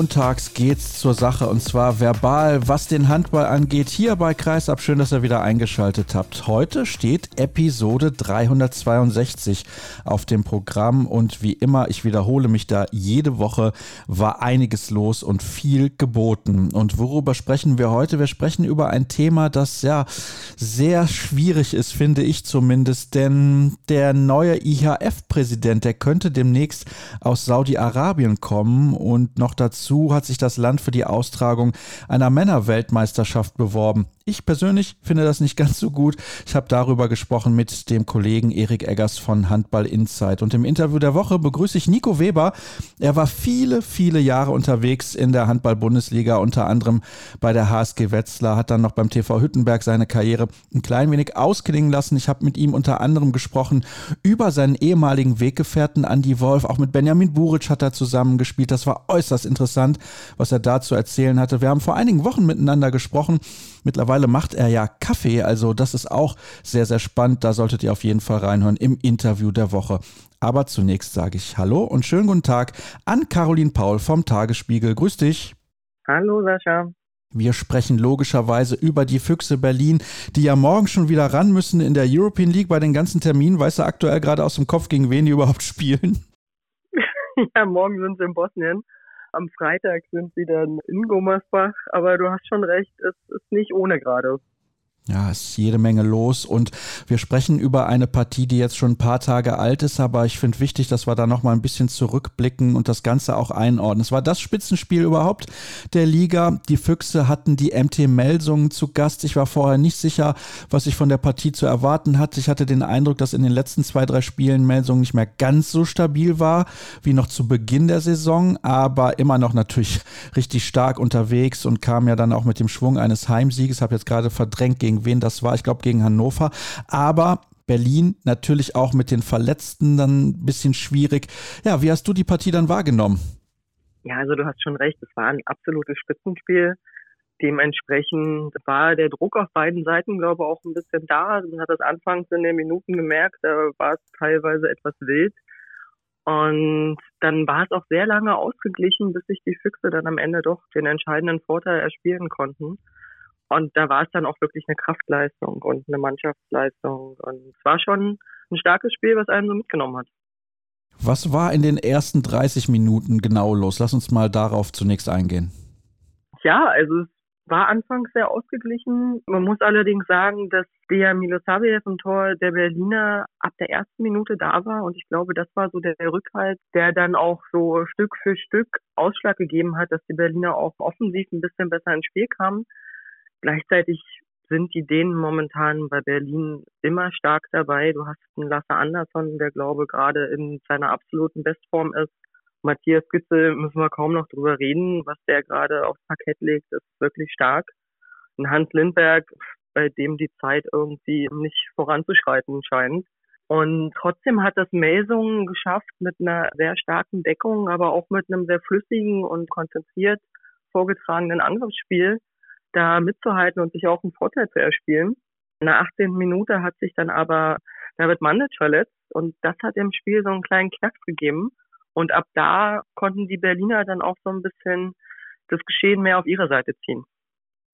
Montags geht's zur Sache und zwar verbal, was den Handball angeht. Hier bei Kreisab. Schön, dass ihr wieder eingeschaltet habt. Heute steht Episode 362 auf dem Programm und wie immer, ich wiederhole mich da jede Woche, war einiges los und viel geboten. Und worüber sprechen wir heute? Wir sprechen über ein Thema, das ja sehr schwierig ist, finde ich zumindest, denn der neue IHF-Präsident, der könnte demnächst aus Saudi-Arabien kommen und noch dazu Dazu hat sich das Land für die Austragung einer Männerweltmeisterschaft beworben. Ich persönlich finde das nicht ganz so gut. Ich habe darüber gesprochen mit dem Kollegen Erik Eggers von Handball Insight. Und im Interview der Woche begrüße ich Nico Weber. Er war viele, viele Jahre unterwegs in der Handball-Bundesliga, unter anderem bei der HSG Wetzlar, hat dann noch beim TV Hüttenberg seine Karriere ein klein wenig ausklingen lassen. Ich habe mit ihm unter anderem gesprochen über seinen ehemaligen Weggefährten Andy Wolf. Auch mit Benjamin Buric hat er zusammengespielt. Das war äußerst interessant, was er da zu erzählen hatte. Wir haben vor einigen Wochen miteinander gesprochen. Mittlerweile macht er ja Kaffee, also das ist auch sehr, sehr spannend. Da solltet ihr auf jeden Fall reinhören im Interview der Woche. Aber zunächst sage ich Hallo und schönen guten Tag an Caroline Paul vom Tagesspiegel. Grüß dich. Hallo Sascha. Wir sprechen logischerweise über die Füchse Berlin, die ja morgen schon wieder ran müssen in der European League bei den ganzen Terminen. Weißt du aktuell gerade aus dem Kopf, gegen wen die überhaupt spielen? ja, morgen sind sie in Bosnien. Am Freitag sind sie dann in Gummersbach, aber du hast schon recht, es ist nicht ohne gerade. Ja, es ist jede Menge los und wir sprechen über eine Partie, die jetzt schon ein paar Tage alt ist, aber ich finde wichtig, dass wir da noch mal ein bisschen zurückblicken und das Ganze auch einordnen. Es war das Spitzenspiel überhaupt der Liga. Die Füchse hatten die MT Melsungen zu Gast. Ich war vorher nicht sicher, was ich von der Partie zu erwarten hatte. Ich hatte den Eindruck, dass in den letzten zwei, drei Spielen Melsungen nicht mehr ganz so stabil war wie noch zu Beginn der Saison, aber immer noch natürlich richtig stark unterwegs und kam ja dann auch mit dem Schwung eines Heimsieges. Habe jetzt gerade verdrängt gegen gegen wen das war, ich glaube gegen Hannover. Aber Berlin natürlich auch mit den Verletzten dann ein bisschen schwierig. Ja, wie hast du die Partie dann wahrgenommen? Ja, also du hast schon recht, es war ein absolutes Spitzenspiel. Dementsprechend war der Druck auf beiden Seiten, glaube ich, auch ein bisschen da. Man hat das anfangs in den Minuten gemerkt, da war es teilweise etwas wild. Und dann war es auch sehr lange ausgeglichen, bis sich die Füchse dann am Ende doch den entscheidenden Vorteil erspielen konnten. Und da war es dann auch wirklich eine Kraftleistung und eine Mannschaftsleistung. Und es war schon ein starkes Spiel, was einen so mitgenommen hat. Was war in den ersten 30 Minuten genau los? Lass uns mal darauf zunächst eingehen. Ja, also es war anfangs sehr ausgeglichen. Man muss allerdings sagen, dass der Milosavljev im Tor der Berliner ab der ersten Minute da war. Und ich glaube, das war so der Rückhalt, der dann auch so Stück für Stück Ausschlag gegeben hat, dass die Berliner auch offensiv ein bisschen besser ins Spiel kamen. Gleichzeitig sind die Dänen momentan bei Berlin immer stark dabei. Du hast einen Lasse Andersson, der glaube gerade in seiner absoluten Bestform ist. Matthias Gütze müssen wir kaum noch drüber reden, was der gerade aufs Parkett legt, ist wirklich stark. Und Hans Lindberg, bei dem die Zeit irgendwie nicht voranzuschreiten scheint. Und trotzdem hat das Melsungen geschafft mit einer sehr starken Deckung, aber auch mit einem sehr flüssigen und konzentriert vorgetragenen Angriffsspiel da mitzuhalten und sich auch einen Vorteil zu erspielen. In der 18. Minute hat sich dann aber David Mandic verletzt und das hat im Spiel so einen kleinen Knacks gegeben. Und ab da konnten die Berliner dann auch so ein bisschen das Geschehen mehr auf ihre Seite ziehen.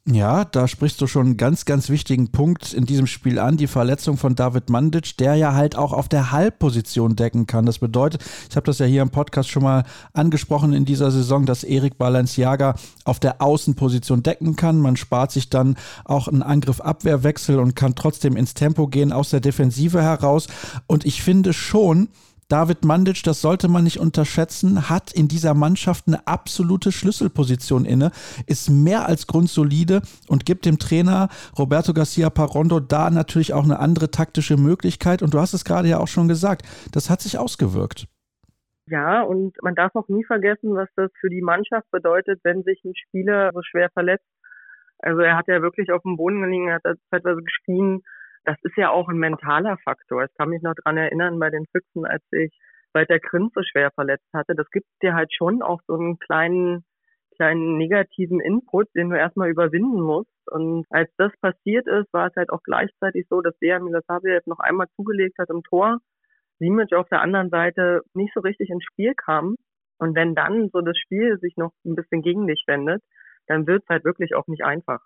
Ja, da sprichst du schon einen ganz, ganz wichtigen Punkt in diesem Spiel an, die Verletzung von David Mandic, der ja halt auch auf der Halbposition decken kann. Das bedeutet, ich habe das ja hier im Podcast schon mal angesprochen in dieser Saison, dass Erik Balenciaga auf der Außenposition decken kann. Man spart sich dann auch einen Angriff-Abwehrwechsel und kann trotzdem ins Tempo gehen aus der Defensive heraus. Und ich finde schon, David Mandic, das sollte man nicht unterschätzen, hat in dieser Mannschaft eine absolute Schlüsselposition inne, ist mehr als grundsolide und gibt dem Trainer Roberto Garcia Parondo da natürlich auch eine andere taktische Möglichkeit. Und du hast es gerade ja auch schon gesagt, das hat sich ausgewirkt. Ja, und man darf auch nie vergessen, was das für die Mannschaft bedeutet, wenn sich ein Spieler so schwer verletzt. Also er hat ja wirklich auf dem Boden gelegen, er hat zeitweise geschrien, das ist ja auch ein mentaler Faktor. Ich kann mich noch dran erinnern bei den Füchsen, als ich der Grin so schwer verletzt hatte. Das gibt dir halt schon auch so einen kleinen, kleinen negativen Input, den du erstmal überwinden musst. Und als das passiert ist, war es halt auch gleichzeitig so, dass der Milosavljev noch einmal zugelegt hat im Tor. Simic auf der anderen Seite nicht so richtig ins Spiel kam. Und wenn dann so das Spiel sich noch ein bisschen gegen dich wendet, dann wird es halt wirklich auch nicht einfach.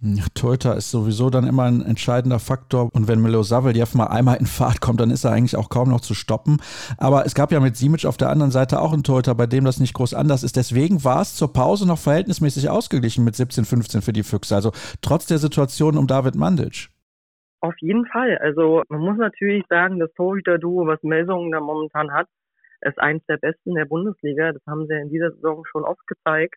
Ja, Toyota ist sowieso dann immer ein entscheidender Faktor. Und wenn Milosavljev mal einmal in Fahrt kommt, dann ist er eigentlich auch kaum noch zu stoppen. Aber es gab ja mit Simic auf der anderen Seite auch einen Toyota, bei dem das nicht groß anders ist. Deswegen war es zur Pause noch verhältnismäßig ausgeglichen mit 17, 15 für die Füchse. Also trotz der Situation um David Mandic. Auf jeden Fall. Also man muss natürlich sagen, das Torhüter-Duo, was Melsungen da momentan hat, ist eins der besten der Bundesliga. Das haben sie in dieser Saison schon oft gezeigt.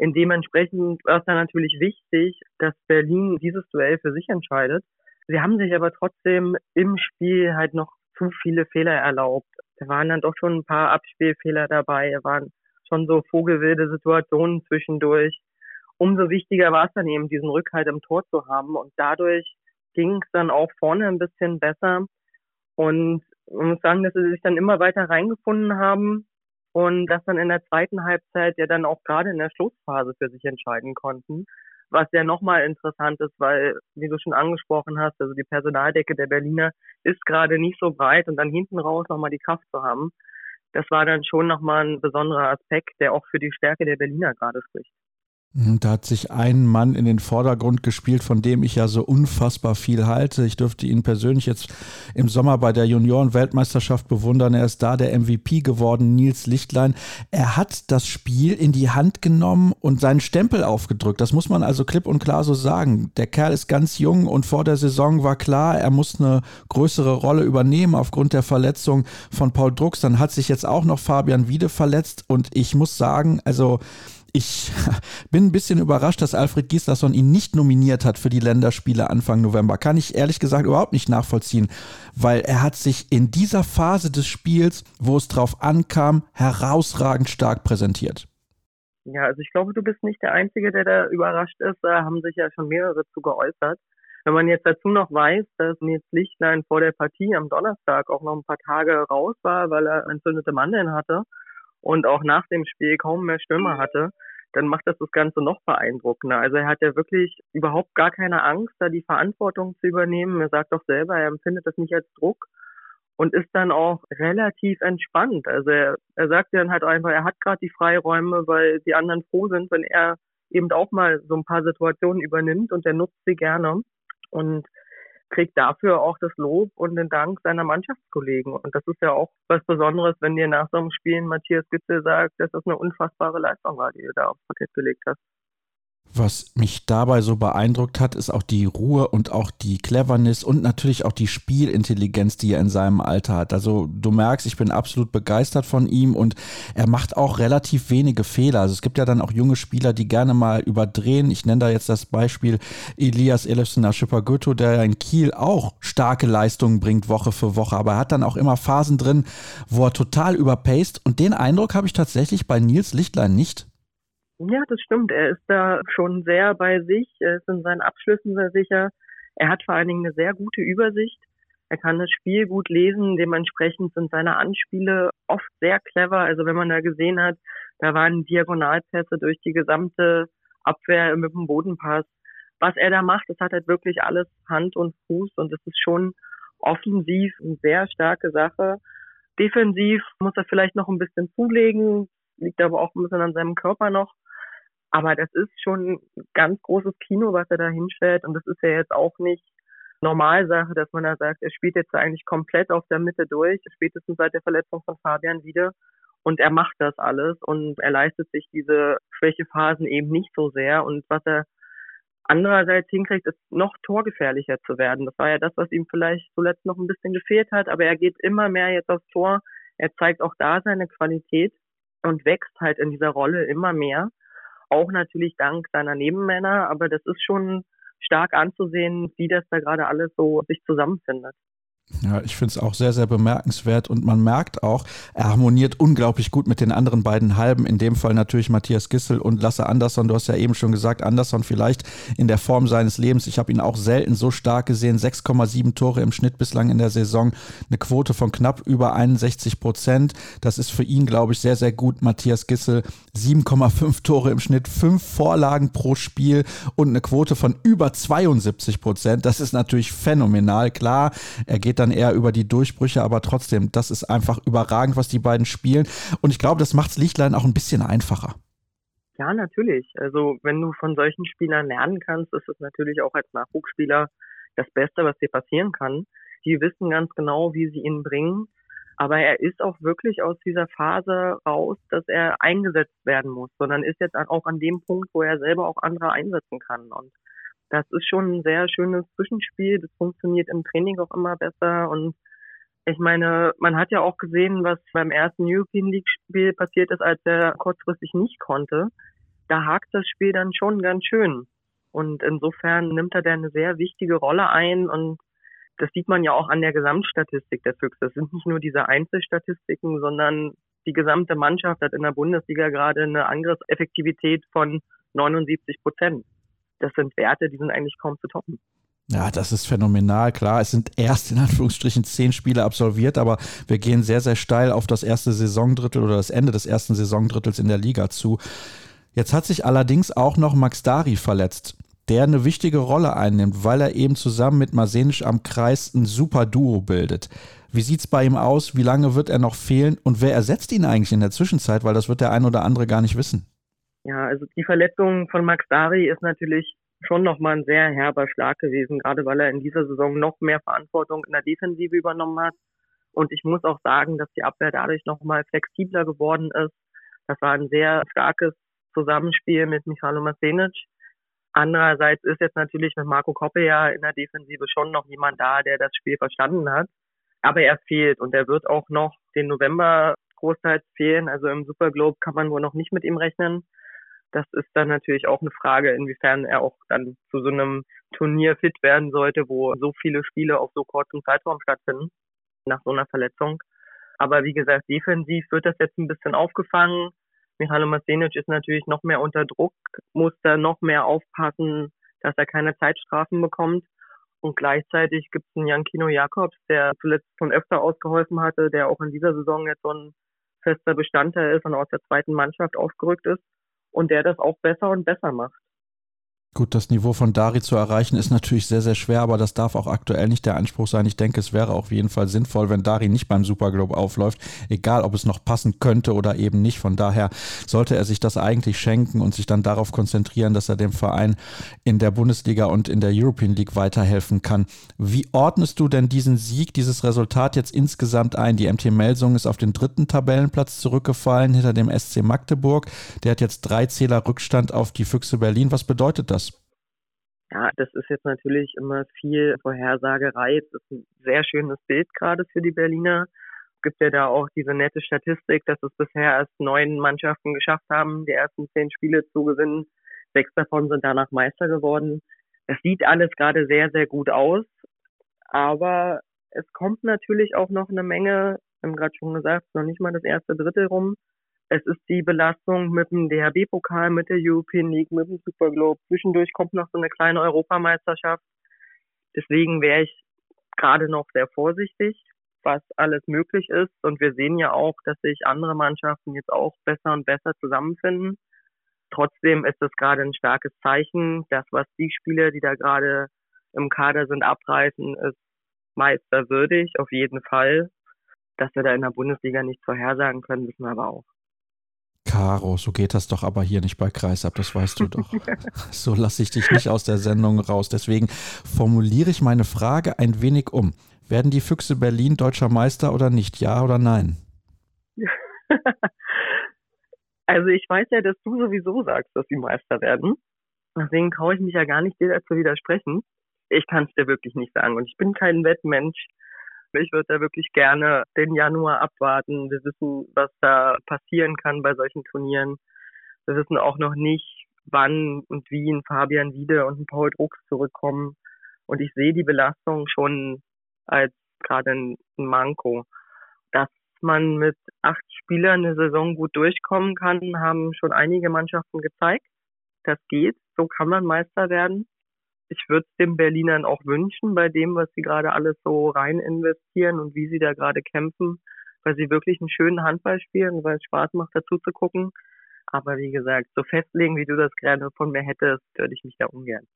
In dementsprechend war es dann natürlich wichtig, dass Berlin dieses Duell für sich entscheidet. Sie haben sich aber trotzdem im Spiel halt noch zu viele Fehler erlaubt. Da waren dann doch schon ein paar Abspielfehler dabei. Da waren schon so vogelwilde Situationen zwischendurch. Umso wichtiger war es dann eben, diesen Rückhalt im Tor zu haben. Und dadurch ging es dann auch vorne ein bisschen besser. Und man muss sagen, dass sie sich dann immer weiter reingefunden haben und das dann in der zweiten Halbzeit ja dann auch gerade in der Schlussphase für sich entscheiden konnten. Was ja nochmal interessant ist, weil, wie du schon angesprochen hast, also die Personaldecke der Berliner ist gerade nicht so breit und dann hinten raus nochmal die Kraft zu haben, das war dann schon nochmal ein besonderer Aspekt, der auch für die Stärke der Berliner gerade spricht. Mhm, da hat sich ein Mann in den Vordergrund gespielt, von dem ich ja so unfassbar viel halte. Ich dürfte ihn persönlich jetzt im Sommer bei der Junioren-Weltmeisterschaft bewundern. Er ist da der MVP geworden, Nils Lichtlein. Er hat das Spiel in die Hand genommen und seinen Stempel aufgedrückt. Das muss man also klipp und klar so sagen. Der Kerl ist ganz jung und vor der Saison war klar, er muss eine größere Rolle übernehmen aufgrund der Verletzung von Paul Drucks. Dann hat sich jetzt auch noch Fabian Wiede verletzt und ich muss sagen, also ich bin ein bisschen überrascht, dass Alfred Gislason ihn nicht nominiert hat für die Länderspiele Anfang November. Kann ich ehrlich gesagt überhaupt nicht nachvollziehen, weil er hat sich in dieser Phase des Spiels, wo es drauf ankam, herausragend stark präsentiert. Ja, also ich glaube, du bist nicht der Einzige, der da überrascht ist. Da haben sich ja schon mehrere zu geäußert. Wenn man jetzt dazu noch weiß, dass Nils Lichtlein vor der Partie am Donnerstag auch noch ein paar Tage raus war, weil er entzündete Mandeln hatte, und auch nach dem Spiel kaum mehr Stimme hatte, dann macht das das Ganze noch beeindruckender. Also er hat ja wirklich überhaupt gar keine Angst, da die Verantwortung zu übernehmen. Er sagt doch selber, er empfindet das nicht als Druck und ist dann auch relativ entspannt. Also er, er sagt dann halt einfach, er hat gerade die Freiräume, weil die anderen froh sind, wenn er eben auch mal so ein paar Situationen übernimmt und er nutzt sie gerne. Und kriegt dafür auch das Lob und den Dank seiner Mannschaftskollegen. Und das ist ja auch was Besonderes, wenn dir nach so einem Spiel Matthias Gütze sagt, dass das eine unfassbare Leistung war, die du da aufs Parkett gelegt hast. Was mich dabei so beeindruckt hat, ist auch die Ruhe und auch die Cleverness und natürlich auch die Spielintelligenz, die er in seinem Alter hat. Also du merkst, ich bin absolut begeistert von ihm und er macht auch relativ wenige Fehler. Also es gibt ja dann auch junge Spieler, die gerne mal überdrehen. Ich nenne da jetzt das Beispiel Elias Elefsina Schippergöto, der in Kiel auch starke Leistungen bringt Woche für Woche, aber er hat dann auch immer Phasen drin, wo er total überpaced und den Eindruck habe ich tatsächlich bei Nils Lichtlein nicht. Ja, das stimmt. Er ist da schon sehr bei sich. Er ist in seinen Abschlüssen sehr sicher. Er hat vor allen Dingen eine sehr gute Übersicht. Er kann das Spiel gut lesen. Dementsprechend sind seine Anspiele oft sehr clever. Also wenn man da gesehen hat, da waren Diagonalpässe durch die gesamte Abwehr mit dem Bodenpass. Was er da macht, das hat halt wirklich alles Hand und Fuß und das ist schon offensiv eine sehr starke Sache. Defensiv muss er vielleicht noch ein bisschen zulegen, liegt aber auch ein bisschen an seinem Körper noch. Aber das ist schon ein ganz großes Kino, was er da hinstellt. Und das ist ja jetzt auch nicht Normalsache, dass man da sagt, er spielt jetzt eigentlich komplett auf der Mitte durch, spätestens seit der Verletzung von Fabian wieder. Und er macht das alles und er leistet sich diese Schwächephasen eben nicht so sehr. Und was er andererseits hinkriegt, ist noch torgefährlicher zu werden. Das war ja das, was ihm vielleicht zuletzt noch ein bisschen gefehlt hat. Aber er geht immer mehr jetzt aufs Tor. Er zeigt auch da seine Qualität und wächst halt in dieser Rolle immer mehr auch natürlich dank seiner Nebenmänner, aber das ist schon stark anzusehen, wie das da gerade alles so sich zusammenfindet. Ja, ich finde es auch sehr, sehr bemerkenswert und man merkt auch, er harmoniert unglaublich gut mit den anderen beiden Halben. In dem Fall natürlich Matthias Gissel und Lasse Andersson. Du hast ja eben schon gesagt, Andersson vielleicht in der Form seines Lebens. Ich habe ihn auch selten so stark gesehen. 6,7 Tore im Schnitt bislang in der Saison. Eine Quote von knapp über 61 Prozent. Das ist für ihn, glaube ich, sehr, sehr gut. Matthias Gissel 7,5 Tore im Schnitt, fünf Vorlagen pro Spiel und eine Quote von über 72 Prozent. Das ist natürlich phänomenal. Klar, er geht dann eher über die Durchbrüche, aber trotzdem, das ist einfach überragend, was die beiden spielen. Und ich glaube, das macht Lichtlein auch ein bisschen einfacher. Ja, natürlich. Also wenn du von solchen Spielern lernen kannst, ist es natürlich auch als Nachwuchsspieler das Beste, was dir passieren kann. Die wissen ganz genau, wie sie ihn bringen. Aber er ist auch wirklich aus dieser Phase raus, dass er eingesetzt werden muss, sondern ist jetzt auch an dem Punkt, wo er selber auch andere einsetzen kann. Und das ist schon ein sehr schönes Zwischenspiel. Das funktioniert im Training auch immer besser. Und ich meine, man hat ja auch gesehen, was beim ersten European League Spiel passiert ist, als er kurzfristig nicht konnte. Da hakt das Spiel dann schon ganz schön. Und insofern nimmt er da eine sehr wichtige Rolle ein und das sieht man ja auch an der Gesamtstatistik der Füchse. Das sind nicht nur diese Einzelstatistiken, sondern die gesamte Mannschaft hat in der Bundesliga gerade eine Angriffseffektivität von 79 Prozent das sind Werte, die sind eigentlich kaum zu toppen. Ja, das ist phänomenal. Klar, es sind erst in Anführungsstrichen zehn Spiele absolviert, aber wir gehen sehr, sehr steil auf das erste Saisondrittel oder das Ende des ersten Saisondrittels in der Liga zu. Jetzt hat sich allerdings auch noch Max Dari verletzt, der eine wichtige Rolle einnimmt, weil er eben zusammen mit Masenisch am Kreis ein super Duo bildet. Wie sieht es bei ihm aus? Wie lange wird er noch fehlen? Und wer ersetzt ihn eigentlich in der Zwischenzeit? Weil das wird der ein oder andere gar nicht wissen. Ja, also die Verletzung von Max Dari ist natürlich schon nochmal ein sehr herber Schlag gewesen, gerade weil er in dieser Saison noch mehr Verantwortung in der Defensive übernommen hat. Und ich muss auch sagen, dass die Abwehr dadurch nochmal flexibler geworden ist. Das war ein sehr starkes Zusammenspiel mit Michalo Masenic. Andererseits ist jetzt natürlich mit Marco Koppe ja in der Defensive schon noch jemand da, der das Spiel verstanden hat. Aber er fehlt und er wird auch noch den November großteils fehlen. Also im Superglobe kann man wohl noch nicht mit ihm rechnen. Das ist dann natürlich auch eine Frage, inwiefern er auch dann zu so einem Turnier fit werden sollte, wo so viele Spiele auf so kurzem Zeitraum stattfinden, nach so einer Verletzung. Aber wie gesagt, defensiv wird das jetzt ein bisschen aufgefangen. Michalo Masenic ist natürlich noch mehr unter Druck, muss da noch mehr aufpassen, dass er keine Zeitstrafen bekommt. Und gleichzeitig gibt es einen Jankino Jakobs, der zuletzt schon öfter ausgeholfen hatte, der auch in dieser Saison jetzt so ein fester Bestandteil ist und aus der zweiten Mannschaft aufgerückt ist und der das auch besser und besser macht. Gut, das Niveau von Dari zu erreichen ist natürlich sehr, sehr schwer, aber das darf auch aktuell nicht der Anspruch sein. Ich denke, es wäre auf jeden Fall sinnvoll, wenn Dari nicht beim Superglobe aufläuft, egal ob es noch passen könnte oder eben nicht. Von daher sollte er sich das eigentlich schenken und sich dann darauf konzentrieren, dass er dem Verein in der Bundesliga und in der European League weiterhelfen kann. Wie ordnest du denn diesen Sieg, dieses Resultat jetzt insgesamt ein? Die MT Melsung ist auf den dritten Tabellenplatz zurückgefallen hinter dem SC Magdeburg. Der hat jetzt drei Zähler Rückstand auf die Füchse Berlin. Was bedeutet das? Ja, das ist jetzt natürlich immer viel Vorhersagerei. Das ist ein sehr schönes Bild gerade für die Berliner. Es gibt ja da auch diese nette Statistik, dass es bisher erst neun Mannschaften geschafft haben, die ersten zehn Spiele zu gewinnen. Sechs davon sind danach Meister geworden. Das sieht alles gerade sehr, sehr gut aus. Aber es kommt natürlich auch noch eine Menge, wir haben gerade schon gesagt, noch nicht mal das erste Drittel rum. Es ist die Belastung mit dem DHB-Pokal, mit der European League, mit dem Superglobe. Zwischendurch kommt noch so eine kleine Europameisterschaft. Deswegen wäre ich gerade noch sehr vorsichtig, was alles möglich ist. Und wir sehen ja auch, dass sich andere Mannschaften jetzt auch besser und besser zusammenfinden. Trotzdem ist es gerade ein starkes Zeichen. Das, was die Spieler, die da gerade im Kader sind, abreißen, ist meisterwürdig, auf jeden Fall. Dass wir da in der Bundesliga nicht vorhersagen können, wissen wir aber auch. Caro, so geht das doch aber hier nicht bei Kreisab, das weißt du doch. so lasse ich dich nicht aus der Sendung raus. Deswegen formuliere ich meine Frage ein wenig um. Werden die Füchse Berlin deutscher Meister oder nicht? Ja oder nein? also ich weiß ja, dass du sowieso sagst, dass sie Meister werden. Deswegen traue ich mich ja gar nicht, dir dazu widersprechen. Ich kann es dir wirklich nicht sagen. Und ich bin kein Wettmensch. Ich würde da wirklich gerne den Januar abwarten. Wir wissen, was da passieren kann bei solchen Turnieren. Wir wissen auch noch nicht, wann und wie ein Fabian Wiede und ein Paul Drucks zurückkommen. Und ich sehe die Belastung schon als gerade ein, Manko. Dass man mit acht Spielern eine Saison gut durchkommen kann, haben schon einige Mannschaften gezeigt. Das geht, so kann man Meister werden. Ich würde es den Berlinern auch wünschen, bei dem, was sie gerade alles so rein investieren und wie sie da gerade kämpfen, weil sie wirklich einen schönen Handball spielen, weil es Spaß macht, dazu zu gucken. Aber wie gesagt, so festlegen, wie du das gerade von mir hättest, würde ich mich da ungern.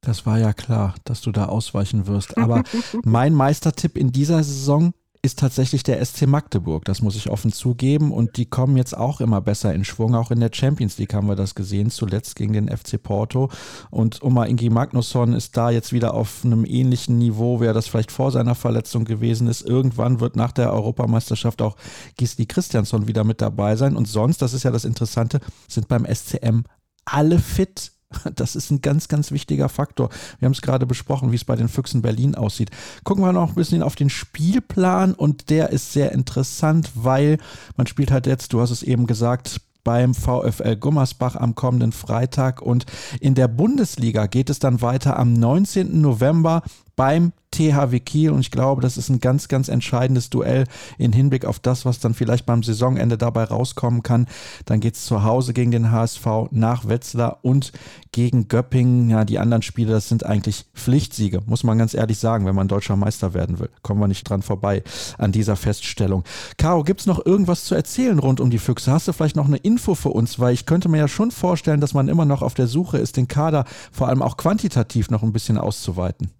Das war ja klar, dass du da ausweichen wirst. Aber mein Meistertipp in dieser Saison ist tatsächlich der SC Magdeburg. Das muss ich offen zugeben. Und die kommen jetzt auch immer besser in Schwung. Auch in der Champions League haben wir das gesehen, zuletzt gegen den FC Porto. Und Oma Ingi Magnusson ist da jetzt wieder auf einem ähnlichen Niveau, wie er das vielleicht vor seiner Verletzung gewesen ist. Irgendwann wird nach der Europameisterschaft auch Gisli Christiansson wieder mit dabei sein. Und sonst, das ist ja das Interessante, sind beim SCM alle fit. Das ist ein ganz, ganz wichtiger Faktor. Wir haben es gerade besprochen, wie es bei den Füchsen Berlin aussieht. Gucken wir noch ein bisschen auf den Spielplan und der ist sehr interessant, weil man spielt halt jetzt, du hast es eben gesagt, beim VfL Gummersbach am kommenden Freitag und in der Bundesliga geht es dann weiter am 19. November beim THW Kiel und ich glaube, das ist ein ganz, ganz entscheidendes Duell in Hinblick auf das, was dann vielleicht beim Saisonende dabei rauskommen kann. Dann geht es zu Hause gegen den HSV nach Wetzlar und gegen Göppingen. Ja, die anderen Spiele, das sind eigentlich Pflichtsiege, muss man ganz ehrlich sagen, wenn man deutscher Meister werden will. Kommen wir nicht dran vorbei an dieser Feststellung. Caro, gibt es noch irgendwas zu erzählen rund um die Füchse? Hast du vielleicht noch eine Info für uns? Weil ich könnte mir ja schon vorstellen, dass man immer noch auf der Suche ist, den Kader vor allem auch quantitativ noch ein bisschen auszuweiten.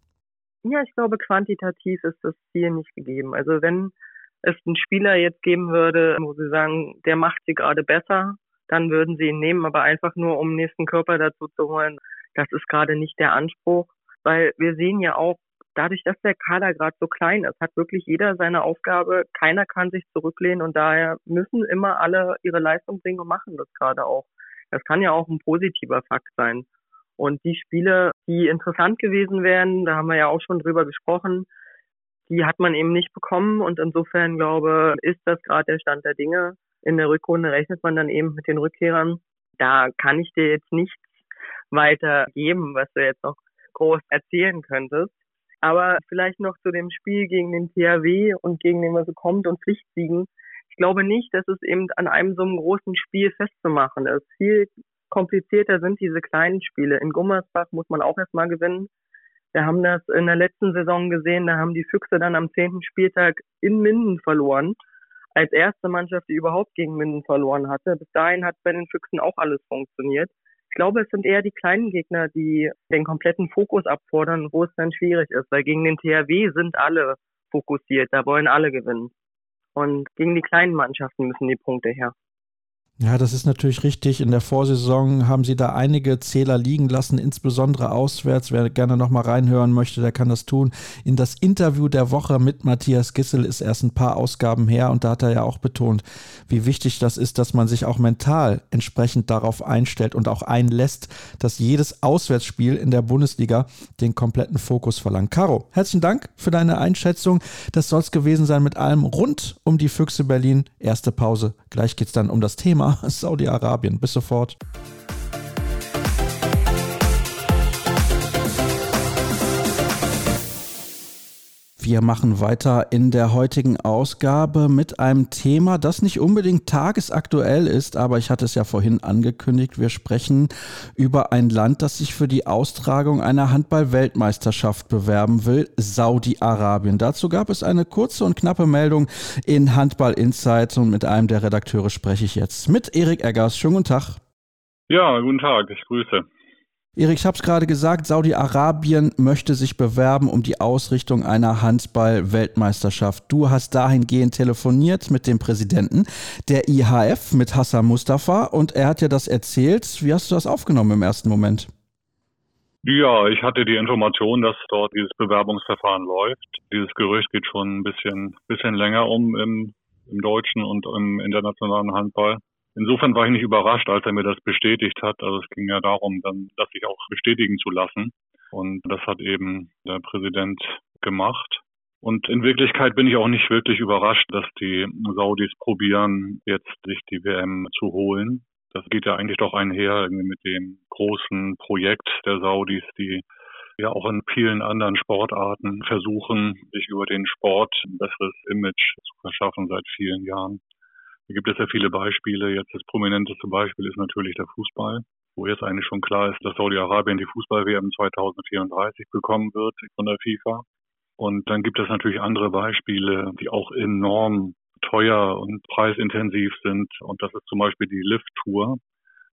Ja, ich glaube, quantitativ ist das Ziel nicht gegeben. Also wenn es einen Spieler jetzt geben würde, wo sie sagen, der macht sie gerade besser, dann würden sie ihn nehmen, aber einfach nur, um nächsten Körper dazu zu holen, das ist gerade nicht der Anspruch, weil wir sehen ja auch, dadurch, dass der Kader gerade so klein ist, hat wirklich jeder seine Aufgabe, keiner kann sich zurücklehnen und daher müssen immer alle ihre Leistung bringen und machen das gerade auch. Das kann ja auch ein positiver Fakt sein. Und die Spiele, die interessant gewesen wären, da haben wir ja auch schon drüber gesprochen, die hat man eben nicht bekommen. Und insofern glaube, ist das gerade der Stand der Dinge. In der Rückrunde rechnet man dann eben mit den Rückkehrern. Da kann ich dir jetzt nichts weiter geben, was du jetzt noch groß erzählen könntest. Aber vielleicht noch zu dem Spiel gegen den THW und gegen den, was so kommt und Pflichtsiegen. Ich glaube nicht, dass es eben an einem so einem großen Spiel festzumachen ist. Viel komplizierter sind diese kleinen Spiele. In Gummersbach muss man auch erstmal gewinnen. Wir haben das in der letzten Saison gesehen, da haben die Füchse dann am zehnten Spieltag in Minden verloren. Als erste Mannschaft, die überhaupt gegen Minden verloren hatte. Bis dahin hat bei den Füchsen auch alles funktioniert. Ich glaube, es sind eher die kleinen Gegner, die den kompletten Fokus abfordern, wo es dann schwierig ist, weil gegen den THW sind alle fokussiert, da wollen alle gewinnen. Und gegen die kleinen Mannschaften müssen die Punkte her. Ja, das ist natürlich richtig. In der Vorsaison haben sie da einige Zähler liegen lassen, insbesondere auswärts. Wer gerne nochmal reinhören möchte, der kann das tun. In das Interview der Woche mit Matthias Gissel ist erst ein paar Ausgaben her und da hat er ja auch betont, wie wichtig das ist, dass man sich auch mental entsprechend darauf einstellt und auch einlässt, dass jedes Auswärtsspiel in der Bundesliga den kompletten Fokus verlangt. Caro, herzlichen Dank für deine Einschätzung. Das soll es gewesen sein mit allem rund um die Füchse Berlin. Erste Pause. Gleich geht es dann um das Thema Saudi-Arabien. Bis sofort. Wir machen weiter in der heutigen Ausgabe mit einem Thema, das nicht unbedingt tagesaktuell ist, aber ich hatte es ja vorhin angekündigt. Wir sprechen über ein Land, das sich für die Austragung einer Handball-Weltmeisterschaft bewerben will, Saudi-Arabien. Dazu gab es eine kurze und knappe Meldung in Handball Insights und mit einem der Redakteure spreche ich jetzt mit Erik Eggers. Schönen guten Tag. Ja, guten Tag, ich grüße. Erik, ich habe es gerade gesagt, Saudi-Arabien möchte sich bewerben um die Ausrichtung einer Handball-Weltmeisterschaft. Du hast dahingehend telefoniert mit dem Präsidenten der IHF, mit Hassan Mustafa, und er hat dir das erzählt. Wie hast du das aufgenommen im ersten Moment? Ja, ich hatte die Information, dass dort dieses Bewerbungsverfahren läuft. Dieses Gerücht geht schon ein bisschen, bisschen länger um im, im deutschen und im internationalen Handball. Insofern war ich nicht überrascht, als er mir das bestätigt hat. Also es ging ja darum, dann das sich auch bestätigen zu lassen. Und das hat eben der Präsident gemacht. Und in Wirklichkeit bin ich auch nicht wirklich überrascht, dass die Saudis probieren, jetzt sich die WM zu holen. Das geht ja eigentlich doch einher mit dem großen Projekt der Saudis, die ja auch in vielen anderen Sportarten versuchen, sich über den Sport ein besseres Image zu verschaffen seit vielen Jahren. Gibt es ja viele Beispiele. Jetzt das prominenteste Beispiel ist natürlich der Fußball, wo jetzt eigentlich schon klar ist, dass Saudi-Arabien die Fußball-WM 2034 bekommen wird von der FIFA. Und dann gibt es natürlich andere Beispiele, die auch enorm teuer und preisintensiv sind. Und das ist zum Beispiel die Lift-Tour.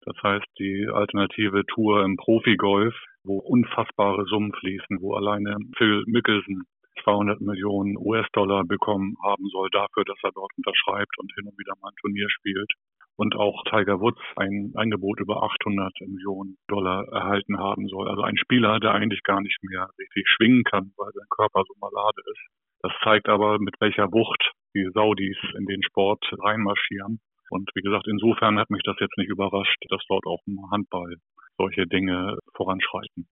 Das heißt, die alternative Tour im Profigolf, wo unfassbare Summen fließen, wo alleine Phil Mickelson 200 Millionen US-Dollar bekommen haben soll dafür, dass er dort unterschreibt und hin und wieder mal ein Turnier spielt. Und auch Tiger Woods ein Angebot über 800 Millionen Dollar erhalten haben soll. Also ein Spieler, der eigentlich gar nicht mehr richtig schwingen kann, weil sein Körper so malade ist. Das zeigt aber, mit welcher Wucht die Saudis in den Sport reinmarschieren. Und wie gesagt, insofern hat mich das jetzt nicht überrascht, dass dort auch im Handball solche Dinge voranschreiten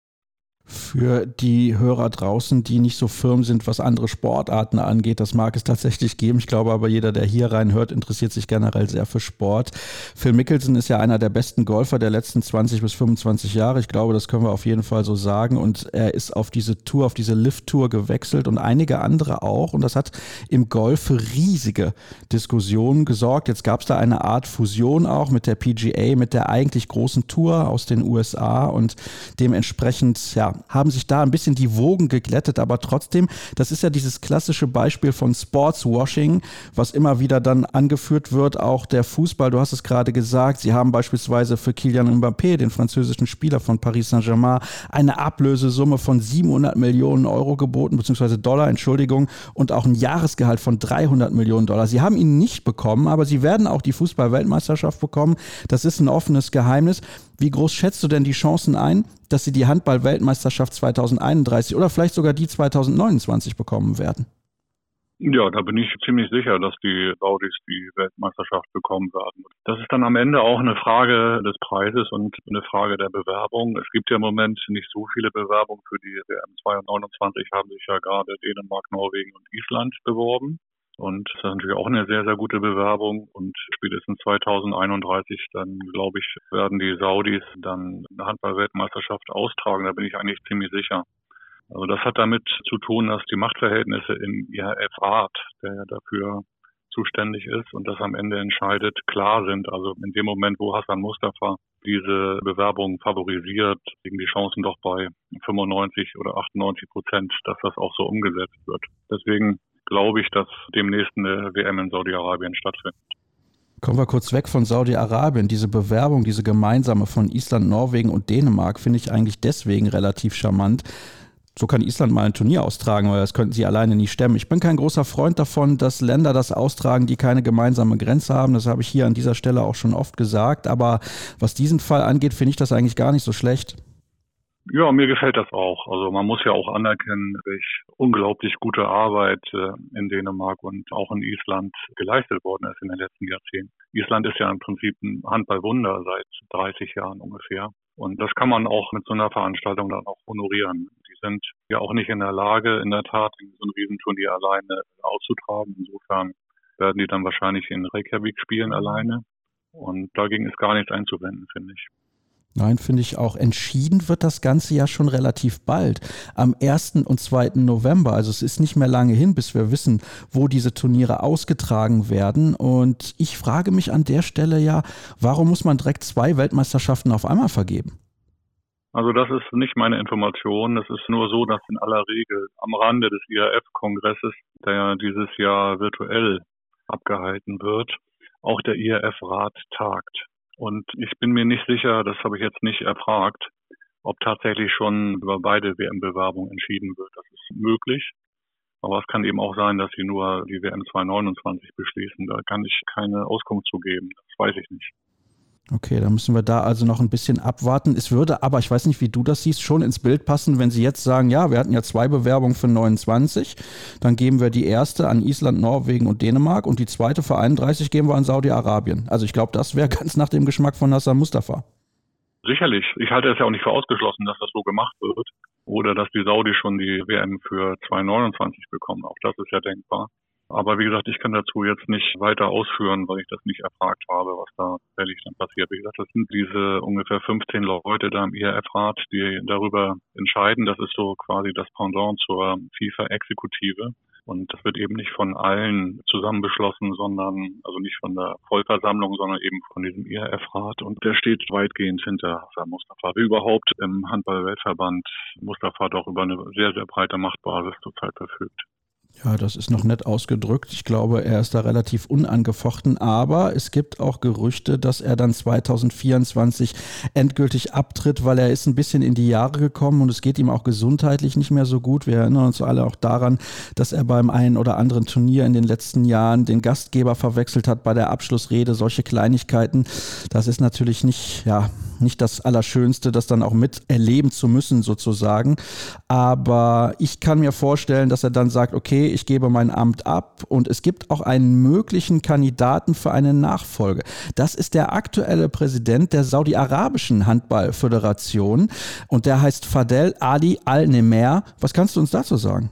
für die Hörer draußen, die nicht so firm sind, was andere Sportarten angeht. Das mag es tatsächlich geben. Ich glaube aber, jeder, der hier reinhört, interessiert sich generell sehr für Sport. Phil Mickelson ist ja einer der besten Golfer der letzten 20 bis 25 Jahre. Ich glaube, das können wir auf jeden Fall so sagen. Und er ist auf diese Tour, auf diese Lift-Tour gewechselt und einige andere auch. Und das hat im Golf für riesige Diskussionen gesorgt. Jetzt gab es da eine Art Fusion auch mit der PGA, mit der eigentlich großen Tour aus den USA und dementsprechend, ja, haben sich da ein bisschen die Wogen geglättet, aber trotzdem, das ist ja dieses klassische Beispiel von Sportswashing, was immer wieder dann angeführt wird, auch der Fußball, du hast es gerade gesagt, sie haben beispielsweise für Kylian Mbappé, den französischen Spieler von Paris Saint-Germain, eine Ablösesumme von 700 Millionen Euro geboten, beziehungsweise Dollar, Entschuldigung, und auch ein Jahresgehalt von 300 Millionen Dollar. Sie haben ihn nicht bekommen, aber sie werden auch die Fußball-Weltmeisterschaft bekommen. Das ist ein offenes Geheimnis. Wie groß schätzt du denn die Chancen ein, dass sie die Handball-Weltmeisterschaft 2031 oder vielleicht sogar die 2029 bekommen werden? Ja, da bin ich ziemlich sicher, dass die Saudis die Weltmeisterschaft bekommen werden. Das ist dann am Ende auch eine Frage des Preises und eine Frage der Bewerbung. Es gibt ja im Moment nicht so viele Bewerbungen für die WM 2029, haben sich ja gerade Dänemark, Norwegen und Island beworben. Und das ist natürlich auch eine sehr, sehr gute Bewerbung. Und spätestens 2031, dann glaube ich, werden die Saudis dann eine Handball-Weltmeisterschaft austragen. Da bin ich eigentlich ziemlich sicher. Also das hat damit zu tun, dass die Machtverhältnisse im IHF-Rat, der ja dafür zuständig ist und das am Ende entscheidet, klar sind. Also in dem Moment, wo Hassan Mustafa diese Bewerbung favorisiert, liegen die Chancen doch bei 95 oder 98 Prozent, dass das auch so umgesetzt wird. Deswegen glaube ich, dass demnächst eine WM in Saudi-Arabien stattfindet. Kommen wir kurz weg von Saudi-Arabien. Diese Bewerbung, diese gemeinsame von Island, Norwegen und Dänemark finde ich eigentlich deswegen relativ charmant. So kann Island mal ein Turnier austragen, weil das könnten sie alleine nicht stemmen. Ich bin kein großer Freund davon, dass Länder das austragen, die keine gemeinsame Grenze haben. Das habe ich hier an dieser Stelle auch schon oft gesagt. Aber was diesen Fall angeht, finde ich das eigentlich gar nicht so schlecht. Ja, mir gefällt das auch. Also man muss ja auch anerkennen, welche unglaublich gute Arbeit äh, in Dänemark und auch in Island geleistet worden ist in den letzten Jahrzehnten. Island ist ja im Prinzip ein Handballwunder seit 30 Jahren ungefähr. Und das kann man auch mit so einer Veranstaltung dann auch honorieren. Die sind ja auch nicht in der Lage, in der Tat so ein Riesenturnier alleine auszutragen. Insofern werden die dann wahrscheinlich in Reykjavik spielen alleine. Und dagegen ist gar nichts einzuwenden, finde ich. Nein, finde ich auch. Entschieden wird das Ganze ja schon relativ bald. Am 1. und 2. November. Also es ist nicht mehr lange hin, bis wir wissen, wo diese Turniere ausgetragen werden. Und ich frage mich an der Stelle ja, warum muss man direkt zwei Weltmeisterschaften auf einmal vergeben? Also das ist nicht meine Information. Es ist nur so, dass in aller Regel am Rande des IRF-Kongresses, der ja dieses Jahr virtuell abgehalten wird, auch der IRF-Rat tagt. Und ich bin mir nicht sicher, das habe ich jetzt nicht erfragt, ob tatsächlich schon über beide WM-Bewerbungen entschieden wird. Das ist möglich. Aber es kann eben auch sein, dass sie nur die WM 229 beschließen. Da kann ich keine Auskunft zu geben. Das weiß ich nicht. Okay, dann müssen wir da also noch ein bisschen abwarten. Es würde aber, ich weiß nicht, wie du das siehst, schon ins Bild passen, wenn Sie jetzt sagen, ja, wir hatten ja zwei Bewerbungen für 29, dann geben wir die erste an Island, Norwegen und Dänemark und die zweite für 31 geben wir an Saudi-Arabien. Also ich glaube, das wäre ganz nach dem Geschmack von Hassan Mustafa. Sicherlich. Ich halte es ja auch nicht für ausgeschlossen, dass das so gemacht wird. Oder dass die Saudi schon die WM für 229 bekommen. Auch das ist ja denkbar. Aber wie gesagt, ich kann dazu jetzt nicht weiter ausführen, weil ich das nicht erfragt habe, was da tatsächlich dann passiert. Wie gesagt, das sind diese ungefähr 15 Leute da im IRF-Rat, die darüber entscheiden. Das ist so quasi das Pendant zur FIFA-Exekutive. Und das wird eben nicht von allen zusammen beschlossen, sondern, also nicht von der Vollversammlung, sondern eben von diesem IRF-Rat. Und der steht weitgehend hinter Hassan Mustafa. Wie überhaupt im Handball-Weltverband Mustafa doch über eine sehr, sehr breite Machtbasis zurzeit verfügt. Ja, das ist noch nett ausgedrückt. Ich glaube, er ist da relativ unangefochten, aber es gibt auch Gerüchte, dass er dann 2024 endgültig abtritt, weil er ist ein bisschen in die Jahre gekommen und es geht ihm auch gesundheitlich nicht mehr so gut. Wir erinnern uns alle auch daran, dass er beim einen oder anderen Turnier in den letzten Jahren den Gastgeber verwechselt hat bei der Abschlussrede. Solche Kleinigkeiten, das ist natürlich nicht, ja, nicht das Allerschönste, das dann auch miterleben zu müssen sozusagen. Aber ich kann mir vorstellen, dass er dann sagt, okay, ich gebe mein Amt ab und es gibt auch einen möglichen Kandidaten für eine Nachfolge. Das ist der aktuelle Präsident der Saudi-Arabischen Handballföderation und der heißt Fadel Ali Al-Nemer. Was kannst du uns dazu sagen?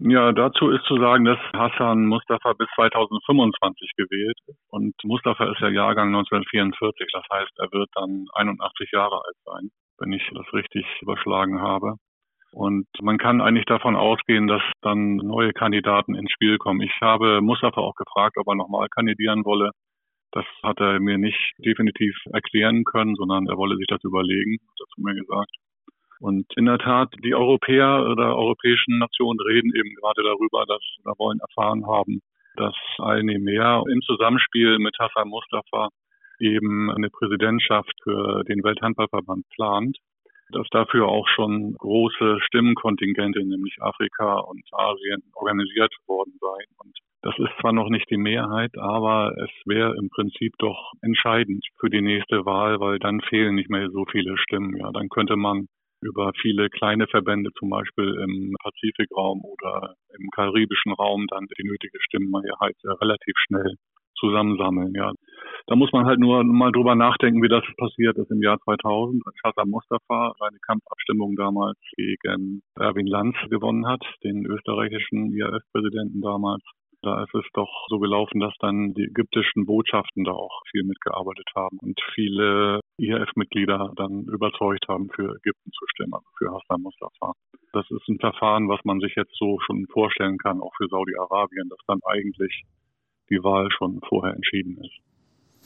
Ja, dazu ist zu sagen, dass Hassan Mustafa bis 2025 gewählt ist. Und Mustafa ist ja Jahrgang 1944. Das heißt, er wird dann 81 Jahre alt sein, wenn ich das richtig überschlagen habe. Und man kann eigentlich davon ausgehen, dass dann neue Kandidaten ins Spiel kommen. Ich habe Mustafa auch gefragt, ob er nochmal kandidieren wolle. Das hat er mir nicht definitiv erklären können, sondern er wolle sich das überlegen, hat er zu mir gesagt. Und in der Tat, die Europäer oder europäischen Nationen reden eben gerade darüber, dass wir wollen erfahren haben, dass eine mehr im Zusammenspiel mit Hassan Mustafa eben eine Präsidentschaft für den Welthandballverband plant dass dafür auch schon große Stimmenkontingente, nämlich Afrika und Asien, organisiert worden seien. Und das ist zwar noch nicht die Mehrheit, aber es wäre im Prinzip doch entscheidend für die nächste Wahl, weil dann fehlen nicht mehr so viele Stimmen. Ja, dann könnte man über viele kleine Verbände, zum Beispiel im Pazifikraum oder im karibischen Raum, dann die nötige Stimmenmehrheit relativ schnell zusammensammeln. Ja, da muss man halt nur mal drüber nachdenken, wie das passiert ist im Jahr 2000, als Hassan Mustafa seine Kampfabstimmung damals gegen Erwin Lanz gewonnen hat, den österreichischen IAF-Präsidenten damals. Da ist es doch so gelaufen, dass dann die ägyptischen Botschaften da auch viel mitgearbeitet haben und viele IAF-Mitglieder dann überzeugt haben, für Ägypten zu stimmen, also für Hassan Mustafa. Das ist ein Verfahren, was man sich jetzt so schon vorstellen kann, auch für Saudi-Arabien, dass dann eigentlich die Wahl schon vorher entschieden ist.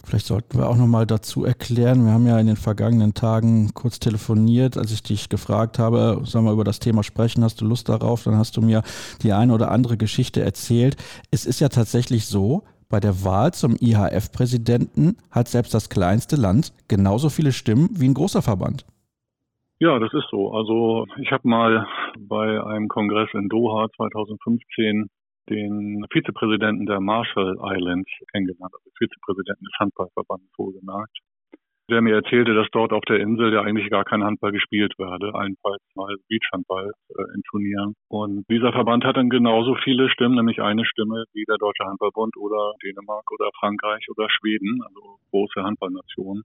Vielleicht sollten wir auch nochmal dazu erklären, wir haben ja in den vergangenen Tagen kurz telefoniert, als ich dich gefragt habe, sollen wir über das Thema sprechen, hast du Lust darauf? Dann hast du mir die eine oder andere Geschichte erzählt. Es ist ja tatsächlich so, bei der Wahl zum IHF-Präsidenten hat selbst das kleinste Land genauso viele Stimmen wie ein großer Verband. Ja, das ist so. Also ich habe mal bei einem Kongress in Doha 2015 den Vizepräsidenten der Marshall Islands kennengelernt, also Vizepräsidenten des Handballverbandes wohlgemerkt, der mir erzählte, dass dort auf der Insel ja eigentlich gar kein Handball gespielt werde, allenfalls mal Beachhandball äh, in Turnieren. Und dieser Verband hat dann genauso viele Stimmen, nämlich eine Stimme wie der Deutsche Handballbund oder Dänemark oder Frankreich oder Schweden, also große Handballnationen.